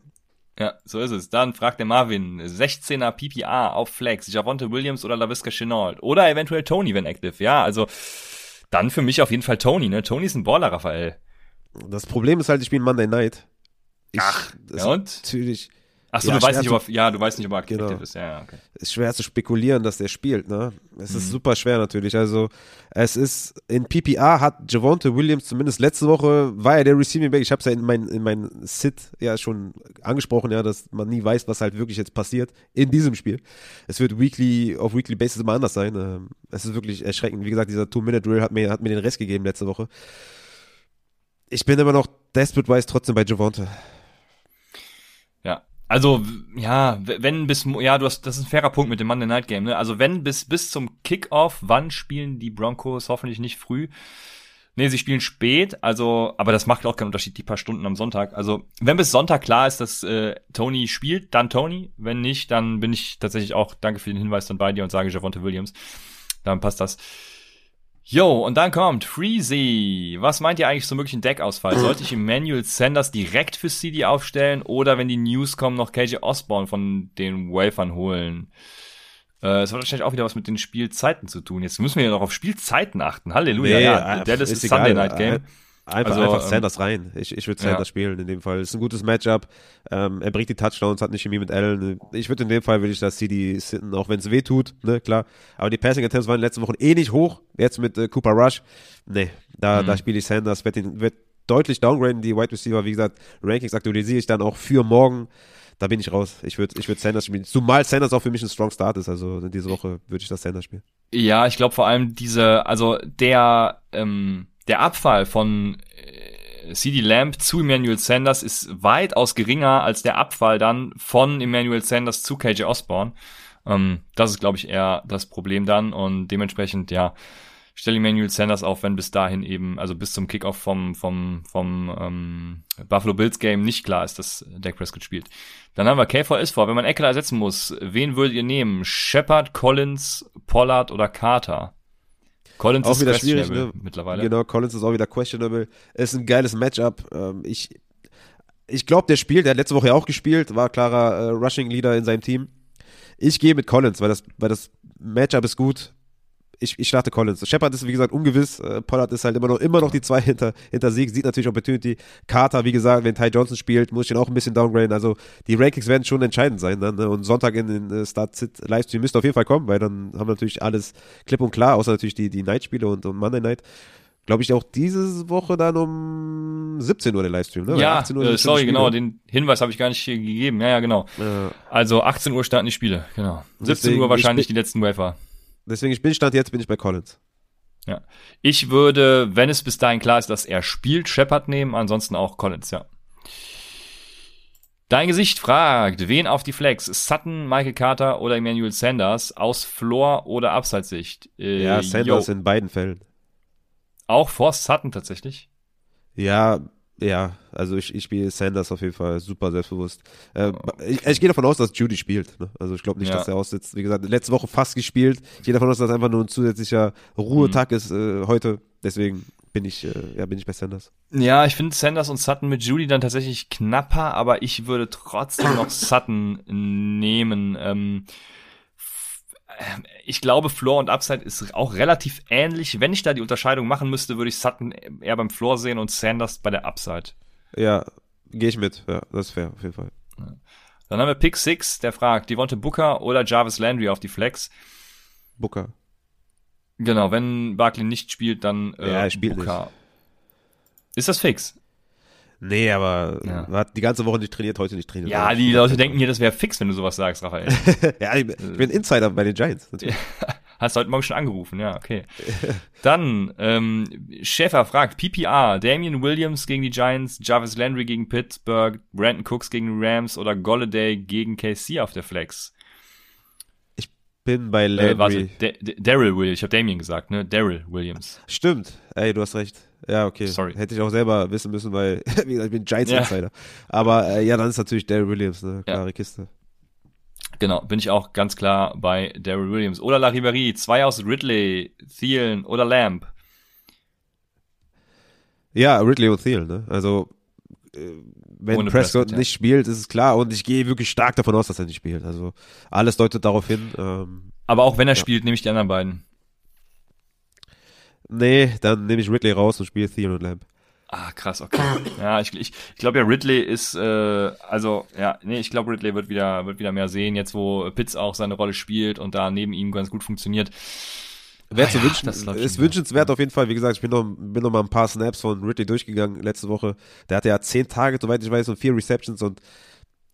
Ja, so ist es. Dann fragt der Marvin, 16er PPA auf Flex, Javonte Williams oder LaVisca Chenault oder eventuell Tony, wenn active. Ja, also dann für mich auf jeden Fall Tony, ne? Tony ist ein Baller, Raphael. Das Problem ist halt, ich spiele Monday Night. Ich, Ach, das ja ist und? Natürlich Ach so, Ja, du weißt nicht, ob er, ja, du weißt nicht, ob er aktiv Genau. ist. Ja, okay. ist schwer zu spekulieren, dass der spielt, ne? Es Mhm. ist super schwer natürlich. Also, es ist, in PPR hat Javonte Williams zumindest letzte Woche, war er der Receiving Back. Ich habe es ja in mein, in mein Sit ja schon angesprochen, ja, dass man nie weiß, was halt wirklich jetzt passiert in diesem Spiel. Es wird weekly, auf weekly basis immer anders sein. Ähm, Es ist wirklich erschreckend. Wie gesagt, dieser Two-Minute-Drill hat mir, hat mir den Rest gegeben letzte Woche. Ich bin immer noch desperate-wise trotzdem bei Javonte. Also, ja, wenn bis, ja, du hast, das ist ein fairer Punkt mit dem Monday Night Game, ne? Also, wenn bis, bis zum Kickoff, wann spielen die Broncos? Hoffentlich nicht früh. Nee, sie spielen spät, also, aber das macht auch keinen Unterschied, die paar Stunden am Sonntag. Also, wenn bis Sonntag klar ist, dass äh, Tony spielt, dann Tony. Wenn nicht, dann bin ich tatsächlich auch, danke für den Hinweis, dann bei dir und sage Javonte Williams. Dann passt das. Jo, und dann kommt Freezy. Was meint ihr eigentlich zum möglichen Deckausfall? Sollte ich Emmanuel Sanders direkt für CD aufstellen oder wenn die News kommen, noch KJ Osborne von den Wafern holen? Äh, Es hat wahrscheinlich auch wieder was mit den Spielzeiten zu tun. Jetzt müssen wir ja noch auf Spielzeiten achten. Halleluja, Nee, ja. äh, Dallas ist ist Sunday egal. Night Game. Ein- Einfach, Also, einfach ähm, Sanders rein. Ich, ich würde Sanders ja. spielen in dem Fall. Ist ein gutes Matchup. Ähm, er bringt die Touchdowns, hat nicht Chemie mit Allen. Ich würde in dem Fall, würde ich das CD sitten, auch wenn es weh tut, ne, klar. Aber die Passing Attempts waren in den letzten Wochen eh nicht hoch. Jetzt mit äh, Cooper Rush. Nee, da, Mhm. da spiele ich Sanders. Wird, den, wird deutlich downgraden, die Wide Receiver. Wie gesagt, Rankings aktualisiere ich dann auch für morgen. Da bin ich raus. Ich würde ich würd Sanders spielen. Zumal Sanders auch für mich ein Strong Start ist. Also diese Woche würde ich das Sanders spielen. Ja, ich glaube vor allem diese, also der, ähm, der Abfall von äh, CD Lamb zu Emmanuel Sanders ist weitaus geringer als der Abfall dann von Emmanuel Sanders zu KJ Osborne. Ähm, das ist, glaube ich, eher das Problem dann und dementsprechend, ja, stelle Emmanuel Sanders auf, wenn bis dahin eben, also bis zum Kickoff vom, vom, vom ähm, Buffalo Bills Game nicht klar ist, dass Dak Prescott spielt. Dann haben wir KVS vor. Wenn man Eckler ersetzen muss, wen würdet ihr nehmen? Shepard, Collins, Pollard oder Carter? Collins Auch ist wieder schwierig, ne? mittlerweile. Genau, Collins ist auch wieder questionable. Ist ein geiles Matchup. Ähm, ich ich glaube, der spielt, der hat letzte Woche ja auch gespielt, war klarer äh, Rushing Leader in seinem Team. Ich gehe mit Collins, weil das, weil das Matchup ist gut. Ich, ich starte Collins. Shepard ist, wie gesagt, ungewiss. Äh, Pollard ist halt immer noch, immer noch die zwei hinter, hinter Sieg. Sieht natürlich Opportunity. Carter, wie gesagt, wenn Ty Johnson spielt, muss ich ihn auch ein bisschen downgraden. Also, die Rankings werden schon entscheidend sein dann. Ne? Und Sonntag in den äh, Start-Sit-Livestream müsste auf jeden Fall kommen, weil dann haben wir natürlich alles klipp und klar, außer natürlich die, die Night-Spiele und, und Monday Night. Glaube ich auch diese Woche dann um 17 Uhr der Livestream, ne? Weil ja, 18 Uhr äh, sorry, genau, den Hinweis habe ich gar nicht hier gegeben. Ja, ja, genau. Äh, Also 18 Uhr starten die Spiele, genau. 17 Deswegen, Uhr ich wahrscheinlich die letzten Wafer. Deswegen, ich bin Stand jetzt, bin ich bei Collins. Ja. Ich würde, wenn es bis dahin klar ist, dass er spielt, Shepard nehmen, ansonsten auch Collins, ja. Dein Gesicht fragt, wen auf die Flex? Sutton, Michael Carter oder Emmanuel Sanders aus Floor- oder Abseitssicht? Äh, Ja, Sanders yo. in beiden Fällen. Auch vor Sutton tatsächlich. Ja, ja, also ich, ich spiele Sanders auf jeden Fall super selbstbewusst. Äh, ich, ich gehe davon aus, dass Judy spielt. Ne? Also ich glaube nicht, Ja. dass er aussitzt. Wie gesagt, letzte Woche fast gespielt. Ich gehe davon aus, dass das einfach nur ein zusätzlicher Ruhetag ist äh, heute. Deswegen bin ich, äh, ja, bin ich bei Sanders. Ja, ich finde Sanders und Sutton mit Judy dann tatsächlich knapper, aber ich würde trotzdem noch (coughs) Sutton nehmen. Ähm, ich glaube, Floor und Upside ist auch relativ ähnlich. Wenn ich da die Unterscheidung machen müsste, würde ich Sutton eher beim Floor sehen und Sanders bei der Upside. Ja, gehe ich mit. Ja, das ist fair, auf jeden Fall. Dann haben wir Pick 6, der fragt, Devonte Booker oder Jarvis Landry auf die Flex. Booker. Genau, wenn Barkley nicht spielt, dann äh, ja, er spielt Booker. Nicht. Ist das fix? Nee, aber ja. hat die ganze Woche nicht trainiert, heute nicht trainiert. Ja, die Leute denken hier, das wäre fix, wenn du sowas sagst, Raphael. (laughs) ja, ich, ich, bin Insider bei den Giants. Natürlich. (laughs) Hast heute Morgen schon angerufen, ja, okay. Dann, ähm, Schäfer fragt, PPR, Damian Williams gegen die Giants, Jarvis Landry gegen Pittsburgh, Brandon Cooks gegen die Rams oder Golladay gegen KC auf der Flex? Bin bei Landry. Äh, warte, Daryl Williams, ich habe Damian gesagt, ne? Daryl Williams. Stimmt, ey, du hast recht. Ja, okay. Sorry. Hätte ich auch selber wissen müssen, weil, (laughs) wie gesagt, ich bin Giants Insider. Ja. Aber äh, ja, dann ist natürlich Daryl Williams eine klare ja. Kiste. Genau, bin ich auch ganz klar bei Daryl Williams. Oder La Ribéry, zwei aus Ridley, Thielen oder Lamb. Ja, Ridley und Thielen, ne? Also, äh, wenn Prescott, Prescott nicht spielt, ist es klar. Und ich gehe wirklich stark davon aus, dass er nicht spielt. Also, alles deutet darauf hin. Ähm, Aber auch wenn er ja. spielt, nehme ich die anderen beiden. Nee, dann nehme ich Ridley raus und spiele Theon und Lamb. Ah, krass, okay. Ja, ich, ich, ich glaube ja, Ridley ist, äh, also, ja, nee, ich glaube, Ridley wird wieder, wird wieder mehr sehen, jetzt wo Pitts auch seine Rolle spielt und da neben ihm ganz gut funktioniert. Wäre ah, zu ja, wünschen, ist, ist wünschenswert auf jeden Fall. Wie gesagt, ich bin noch, bin noch mal ein paar Snaps von Ridley durchgegangen letzte Woche. Der hatte ja zehn Tage, soweit ich weiß, und vier Receptions und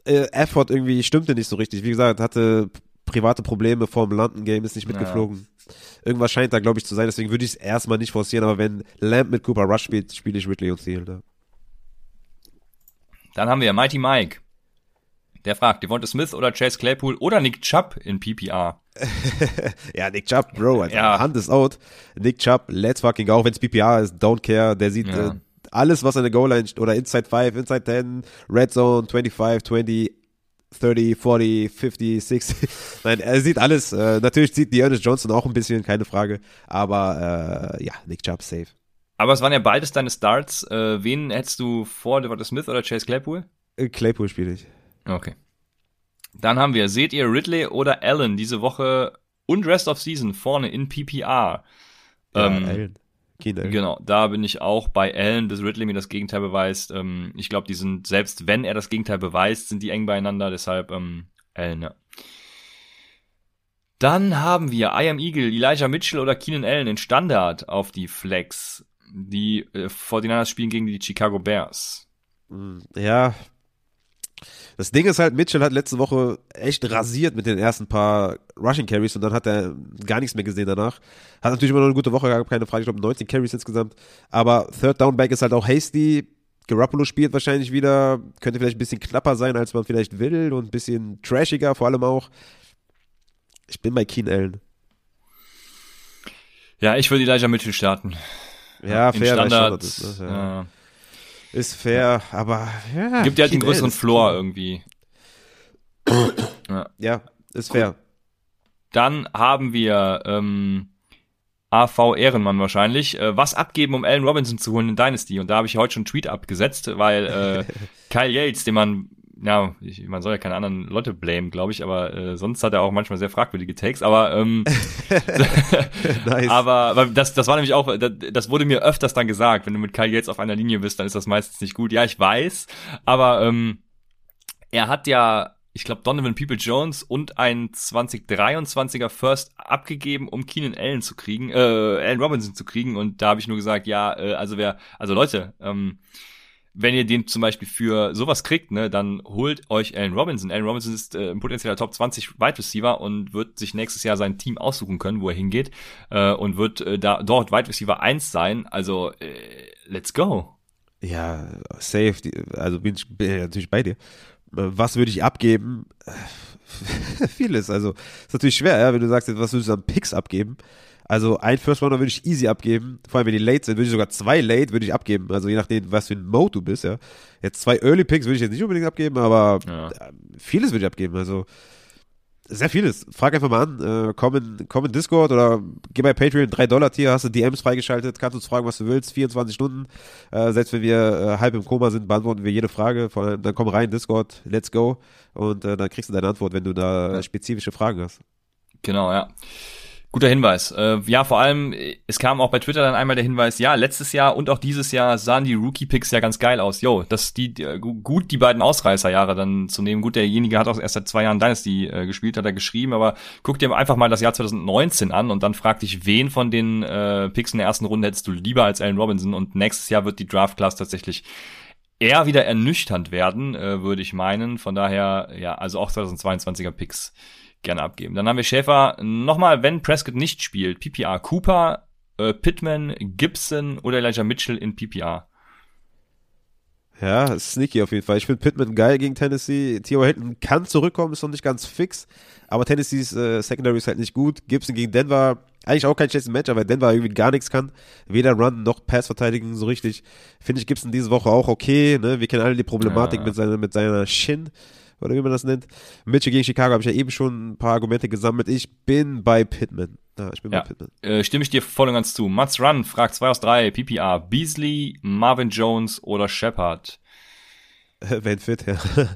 äh, Effort irgendwie stimmte nicht so richtig. Wie gesagt, hatte private Probleme vor dem London Game, ist nicht mitgeflogen. Ja. Irgendwas scheint da, glaube ich, zu sein, deswegen würde ich es erstmal nicht forcieren, aber wenn Lamb mit Cooper Rush spielt, spiele ich Ridley und Thielen. Ne? Dann haben wir Mighty Mike. Der fragt, Devonta Smith oder Chase Claypool oder Nick Chubb in PPR? (laughs) ja, Nick Chubb, Bro, also ja. Hand ist out. Nick Chubb, let's fucking go, wenn es PPR ist, don't care. Der sieht ja. äh, alles, was an der Goal-Line oder Inside 5, Inside 10, Red Zone, 25, 20, 30, 40, 50, 60. Nein, er sieht alles. Äh, natürlich sieht Dearness Johnson auch ein bisschen, keine Frage. Aber äh, ja, Nick Chubb safe. Aber es waren ja beides deine Starts. Äh, wen hättest du vor Devonta Smith oder Chase Claypool? Äh, Claypool spiele ich. Okay. Dann haben wir, seht ihr Ridley oder Allen diese Woche und Rest of Season vorne in PPR? Ja, ähm, Allen. Keenan. Genau, da bin ich auch bei Allen, bis Ridley mir das Gegenteil beweist. Ähm, ich glaube, die sind, selbst wenn er das Gegenteil beweist, sind die eng beieinander, deshalb ähm, Allen, ja. Dann haben wir I Am Eagle, Elijah Mitchell oder Keenan Allen in Standard auf die Flex. Die äh, 49ers spielen gegen die Chicago Bears. Ja, das Ding ist halt, Mitchell hat letzte Woche echt rasiert mit den ersten paar Rushing Carries und dann hat er gar nichts mehr gesehen danach. Hat natürlich immer noch eine gute Woche gehabt, keine Frage. Ich glaube 19 Carries insgesamt. Aber Third Down Back ist halt auch hasty. Garoppolo spielt wahrscheinlich wieder, könnte vielleicht ein bisschen knapper sein, als man vielleicht will und ein bisschen trashiger vor allem auch. Ich bin bei Keen Allen. Ja, ich würde Elijah Mitchell starten. Ja, fair, Standard, ist, ne? ja. Ist fair, aber ja. Gibt ja halt einen größeren Floor irgendwie. ja. ja, ist fair. Dann haben wir ähm, AV Ehrenmann wahrscheinlich. Äh, was abgeben, um Allen Robinson zu holen in Dynasty? Und da habe ich heute schon einen Tweet abgesetzt, weil äh, (laughs) Kyle Yates, den man ja, ich, man soll ja keine anderen Leute blamen, glaube ich, aber äh, sonst hat er auch manchmal sehr fragwürdige Takes, aber ähm, (laughs) (laughs) nice. aber das, das war nämlich auch, das, das wurde mir öfters dann gesagt, wenn du mit Kyle Yates auf einer Linie bist, dann ist das meistens nicht gut. Ja, ich weiß, aber ähm, er hat ja, ich glaube, Donovan People Jones und ein 2023er First abgegeben, um Keenan Allen zu kriegen, äh, Allen Robinson zu kriegen und da habe ich nur gesagt, ja, äh, also wer, also Leute, ähm, wenn ihr den zum Beispiel für sowas kriegt, ne, dann holt euch Allen Robinson. Allen Robinson ist äh, ein potenzieller Top 20 Wide Receiver und wird sich nächstes Jahr sein Team aussuchen können, wo er hingeht äh, und wird äh, da dort Wide Receiver 1 sein. Also äh, let's go. Ja, safe. Also bin ich bin natürlich bei dir. Äh, was würde ich abgeben? (laughs) Vieles. Also ist natürlich schwer, ja, wenn du sagst, was würdest du an Picks abgeben? Also ein First Rounder würde ich easy abgeben. Vor allem, wenn die late sind, würde ich sogar zwei late würde ich abgeben. Also je nachdem, was für ein Mode du bist, ja. Jetzt zwei Early Picks würde ich jetzt nicht unbedingt abgeben, aber ja. vieles würde ich abgeben. Also Sehr vieles. Frag einfach mal an. Äh, komm, in, komm in Discord oder geh bei Patreon, 3 Dollar Tier, hast du DMs freigeschaltet, kannst uns fragen, was du willst, 24 Stunden. Äh, selbst wenn wir äh, halb im Koma sind, beantworten wir jede Frage. Von, dann komm rein, Discord, let's go. Und äh, dann kriegst du deine Antwort, wenn du da spezifische Fragen hast. Genau, ja. Guter Hinweis. Äh, ja, vor allem, es kam auch bei Twitter dann einmal der Hinweis, ja, letztes Jahr und auch dieses Jahr sahen die Rookie-Picks ja ganz geil aus. Jo, dass die, äh, gut die beiden Ausreißerjahre dann zu nehmen. Gut, derjenige hat auch erst seit zwei Jahren Dynasty äh, gespielt, hat er geschrieben, aber guck dir einfach mal das Jahr 2019 an und dann frag dich, wen von den äh, Picks in der ersten Runde hättest du lieber als Allen Robinson und nächstes Jahr wird die Draft-Class tatsächlich eher wieder ernüchternd werden, äh, würde ich meinen. Von daher, ja, also auch 2022er Picks gerne abgeben. Dann haben wir Schäfer nochmal, wenn Prescott nicht spielt, PPR Cooper, äh, Pittman, Gibson oder Elijah Mitchell in PPR. Ja, sneaky auf jeden Fall. Ich finde Pittman geil gegen Tennessee. Theo Hilton kann zurückkommen, ist noch nicht ganz fix. Aber Tennessees äh, Secondary ist halt nicht gut. Gibson gegen Denver, eigentlich auch kein schlechtes Match, aber Denver irgendwie gar nichts kann. Weder Run noch Pass verteidigen so richtig. Finde ich Gibson diese Woche auch okay. Ne? Wir kennen alle die Problematik ja. mit, seiner, mit seiner Shin oder wie man das nennt. Mitchell gegen Chicago habe ich ja eben schon ein paar Argumente gesammelt. Ich bin bei Pittman. Ja, ich bin ja. bei Pittman. Äh, stimme ich dir voll und ganz zu. Mats Run fragt 2 aus 3, PPR, Beasley, Marvin Jones oder Shepard? (laughs) Wenn fit, ja. ja. (laughs)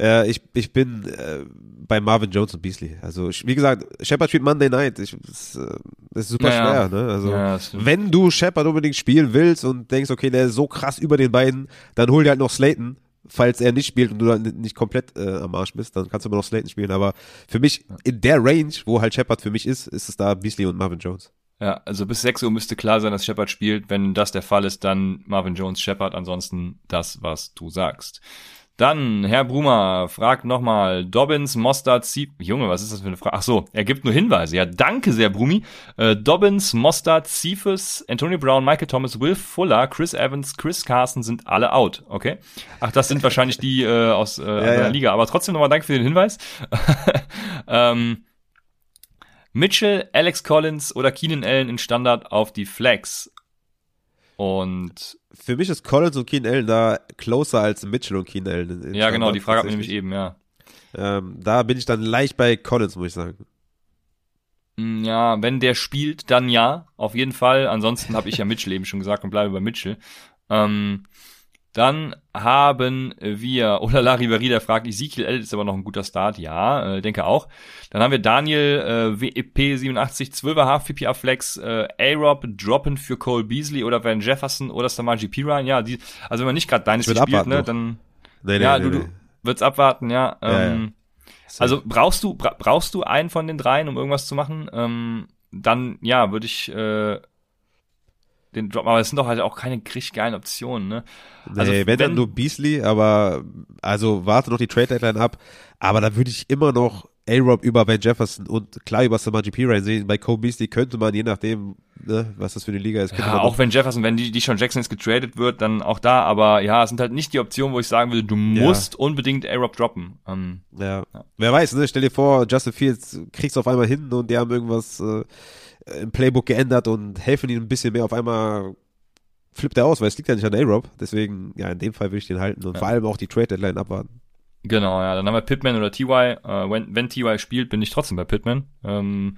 Äh, ich, ich bin äh, bei Marvin Jones und Beasley. Also, ich, wie gesagt, Shepard spielt Monday Night. Ich, das, äh, das ist super naja. schwer. Ne? Also, ja, wenn du Shepard unbedingt spielen willst und denkst, okay, der ist so krass über den beiden, dann hol dir halt noch Slayton falls er nicht spielt und du dann nicht komplett äh, am Arsch bist, dann kannst du immer noch Slayton spielen. Aber für mich, in der Range, wo halt Shepard für mich ist, ist es da Beasley und Marvin Jones. Ja, also bis 6 Uhr müsste klar sein, dass Shepard spielt. Wenn das der Fall ist, dann Marvin Jones, Shepard. Ansonsten das, was du sagst. Dann, Herr Brumer fragt nochmal, Dobbins, Mostard, Zief, Junge, was ist das für eine Frage? Ach so, er gibt nur Hinweise. Ja, danke sehr, Brumi. Äh, Dobbins, Mostard, Cephas, Antonio Brown, Michael Thomas, Will Fuller, Chris Evans, Chris Carson sind alle out, okay? Ach, das sind wahrscheinlich die äh, aus äh, ja, ja. Liga. Aber trotzdem nochmal danke für den Hinweis. (laughs) ähm, Mitchell, Alex Collins oder Keenan Allen in Standard auf die Flex. Und für mich ist Collins und Keen Allen da closer als Mitchell und Keen Allen. Ja, genau, die Frage hat mir nämlich eben, ja. Ähm, da bin ich dann leicht bei Collins, muss ich sagen. Mm, ja, wenn der spielt, dann ja, auf jeden Fall. Ansonsten habe ich ja Mitchell eben schon gesagt und bleibe bei Mitchell. Ähm, dann haben wir, (laughs) oder Larry Verida fragt, Ezekiel Elliott ist aber noch ein guter Start. Ja, äh, denke auch. Dann haben wir Daniel, äh, WEP 87, 12er Half PPA Flex, äh, A-Rob droppen für Cole Beasley oder Van Jefferson oder Samaji Piran. Ja, die, also wenn man nicht gerade deines spielt, ne, dann, nee, nee, ja, nee, du, du würdest abwarten, ja. Ähm, ja, ja. Also brauchst du, bra brauchst du einen von den dreien, um irgendwas zu machen? Ähm, dann, ja, würde ich, äh, den Drop, aber es sind doch halt auch keine richtig geilen Optionen, ne? Also, nee, wenn, wenn dann nur Beasley, aber also warte noch die Trade Deadline ab, aber da würde ich immer noch A-Rob über Van Jefferson und klar über Samaji Piran sehen. Bei Cole Beasley könnte man, je nachdem, ne, was das für eine Liga ist, ja, auch wenn Jefferson, wenn die, die schon Jackson ist getradet wird, dann auch da, aber ja, es sind halt nicht die Optionen, wo ich sagen will, du musst ja. unbedingt A-Rob droppen. Ähm, ja. ja. Wer weiß, ne, stell dir vor, Justin Fields kriegst du auf einmal hin und die haben irgendwas, äh, im Playbook geändert und helfen ihm ein bisschen mehr. Auf einmal flippt er aus, weil es liegt ja nicht an A-Rob. Deswegen, ja, in dem Fall würde ich den halten und ja. vor allem auch die Trade-Deadline abwarten. Genau, ja. Dann haben wir Pittman oder TY. Äh, wenn, wenn TY spielt, bin ich trotzdem bei Pittman. Ähm,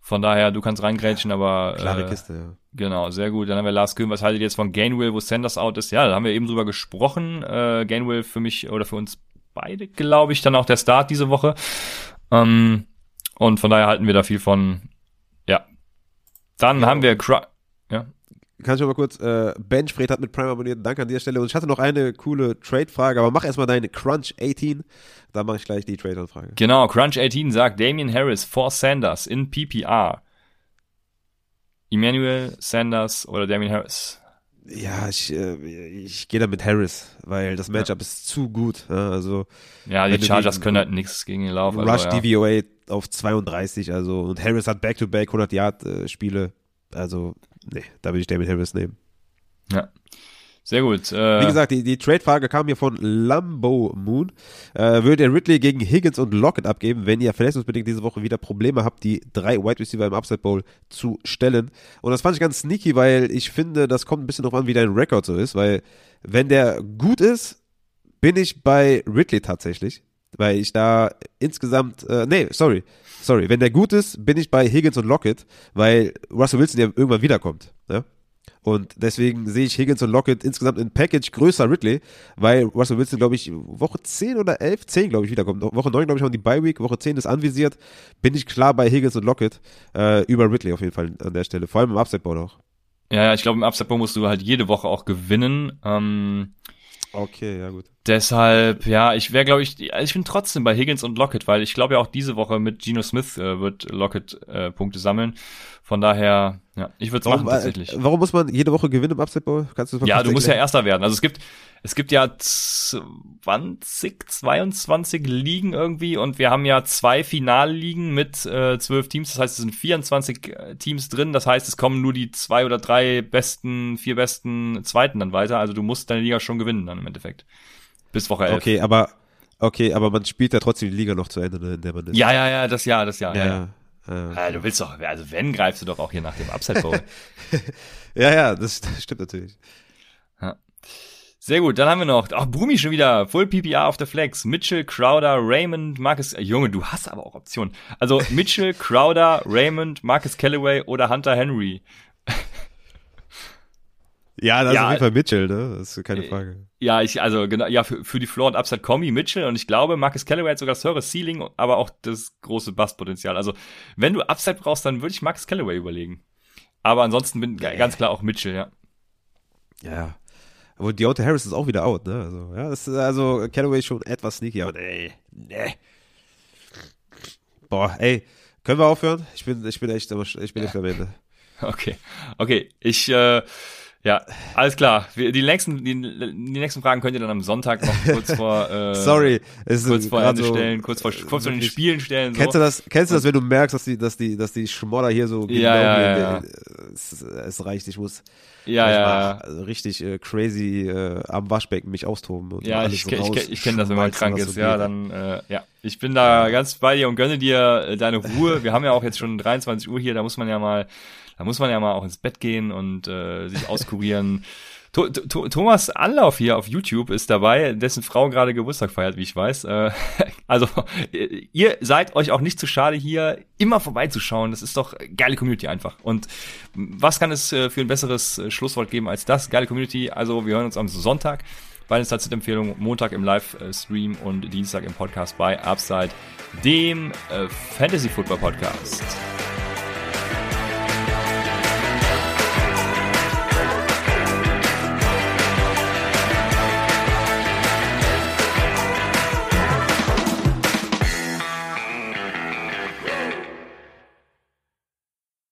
von daher, du kannst reingrätschen, aber. Klare äh, Kiste, ja. Genau, sehr gut. Dann haben wir Lars Köhn. Was haltet ihr jetzt von Gainwell, wo Sanders out ist? Ja, da haben wir eben drüber gesprochen. Äh, Gainwell für mich oder für uns beide, glaube ich, dann auch der Start diese Woche. Ähm, und von daher halten wir da viel von. Dann ja. haben wir Cru ja. Kannst du mal kurz, äh, Benchfred hat mit Prime abonniert, danke an dieser Stelle. Und ich hatte noch eine coole Trade-Frage, aber mach erstmal deine Crunch 18, dann mache ich gleich die Trade-Anfrage. Genau, Crunch 18 sagt Damian Harris for Sanders in PPR. Emmanuel, Sanders oder Damian Harris? Ja, ich, äh, ich gehe da mit Harris, weil das Matchup ja. ist zu gut. Ja, also, ja die Chargers können halt nichts gegen ihn laufen. Rush also, ja. DVOA auf 32, also und Harris hat Back-to-Back 100 Yard äh, Spiele, also nee, da würde ich David Harris nehmen. Ja. Sehr gut. Äh, Wie gesagt, die, die Trade-Frage kam hier von Lambo Moon. Äh, würdet ihr Ridley gegen Higgins und Lockett abgeben, wenn ihr verletzungsbedingt diese Woche wieder Probleme habt, die drei Wide Receiver im Upside Bowl zu stellen? Und das fand ich ganz sneaky, weil ich finde, das kommt ein bisschen darauf an, wie dein Rekord so ist, weil wenn der gut ist, bin ich bei Ridley tatsächlich. Weil ich da insgesamt, äh, nee, sorry, sorry, wenn der gut ist, bin ich bei Higgins und Lockett, weil Russell Wilson ja irgendwann wiederkommt. Ne? Und deswegen sehe ich Higgins und Lockett insgesamt in Package größer Ridley, weil Russell Wilson, glaube ich, Woche 10 oder 11, 10, glaube ich, wiederkommt. Woche 9, glaube ich, haben die Bye Week, Woche 10 ist anvisiert. Bin ich klar bei Higgins und Lockett äh, über Ridley auf jeden Fall an der Stelle. Vor allem im Upside-Board auch. Ja, ich glaube, im Upside-Board musst du halt jede Woche auch gewinnen. Ähm, okay, ja gut. Deshalb, ja, ich wäre, glaube ich, ich bin trotzdem bei Higgins und Lockett, weil ich glaube ja auch diese Woche mit Geno Smith äh, wird Lockett äh, Punkte sammeln. Von daher, ja, ich würde es machen tatsächlich. Äh, warum muss man jede Woche gewinnen im Upside Bowl? Kannst du das Ja, du musst ja Erster werden. Also es gibt, es gibt ja 20, 22 Ligen irgendwie und wir haben ja zwei Finalligen mit äh, 12 Teams. Das heißt, es sind 24 äh, Teams drin. Das heißt, es kommen nur die zwei oder drei besten, vier besten Zweiten dann weiter. Also du musst deine Liga schon gewinnen dann im Endeffekt. Bis Woche 11. Okay, aber Okay, aber man spielt ja trotzdem die Liga noch zu Ende, ne, in der man ist. Ja, ja, ja, das Jahr, das Jahr. Ja, ja. ja. Ja. ja. du willst doch, also wenn, greifst du doch auch hier nach dem Upside Bowl. (laughs) ja, ja, das, das stimmt natürlich. Ja. Sehr gut, dann haben wir noch, ach, Brumi schon wieder, Full PPR auf der Flex, Mitchell, Crowder, Raymond, Marcus, äh, Junge, du hast aber auch Optionen. Also Mitchell, (laughs) Crowder, Raymond, Marcus Callaway oder Hunter Henry. Ja, das ja, ist auf jeden Fall Mitchell, ne? Das ist keine äh, Frage. Ja, ich, also genau, ja, für, für die Floor und Upside Kombi Mitchell und ich glaube, Marcus Callaway hat sogar das höhere Ceiling, aber auch das große Bustpotenzial. Also, wenn du Upside brauchst, dann würde ich Marcus Callaway überlegen. Aber ansonsten bin ja, ganz klar auch Mitchell, ja. Ja. Aber Deontay Harris ist auch wieder out, ne? Also, ja, das ist also Callaway schon etwas sneaky, aber nee, nee. Boah, ey, können wir aufhören? Ich bin, ich bin echt, ich bin echt am Ende. (laughs) Okay, okay, ich, äh, ja, alles klar. Die nächsten, die, die nächsten Fragen könnt ihr dann am Sonntag noch kurz vor, (laughs) äh, Sorry, es ist kurz vor Ende so, stellen, kurz vor, kurz vor den Spielen stellen. So. Kennst du das, kennst du das, wenn du merkst, dass die, dass die, dass die Schmodder hier so, ja, ja, ja. Es, es, reicht, ich muss, ja, ja, ja. richtig äh, crazy äh, am Waschbecken mich austoben. Und ja, ich, so ich, ich, ich kenne das, wenn man krank ist. Ja, dann, äh, ja. Ich bin da ganz bei dir und gönne dir äh, deine Ruhe. Wir haben ja auch jetzt schon 23 Uhr hier, da muss man ja mal da muss man ja mal auch ins Bett gehen und äh, sich auskurieren. (laughs) Thomas Anlauf hier auf YouTube ist dabei, dessen Frau gerade Geburtstag feiert, wie ich weiß. Äh, (laughs) also ihr seid euch auch nicht zu schade, hier immer vorbeizuschauen. Das ist doch geile Community einfach. Und was kann es äh, für ein besseres äh, Schlusswort geben als das? Geile Community. Also wir hören uns am Sonntag bei den Empfehlung Montag im Livestream und Dienstag im Podcast bei Upside, dem Fantasy Football Podcast.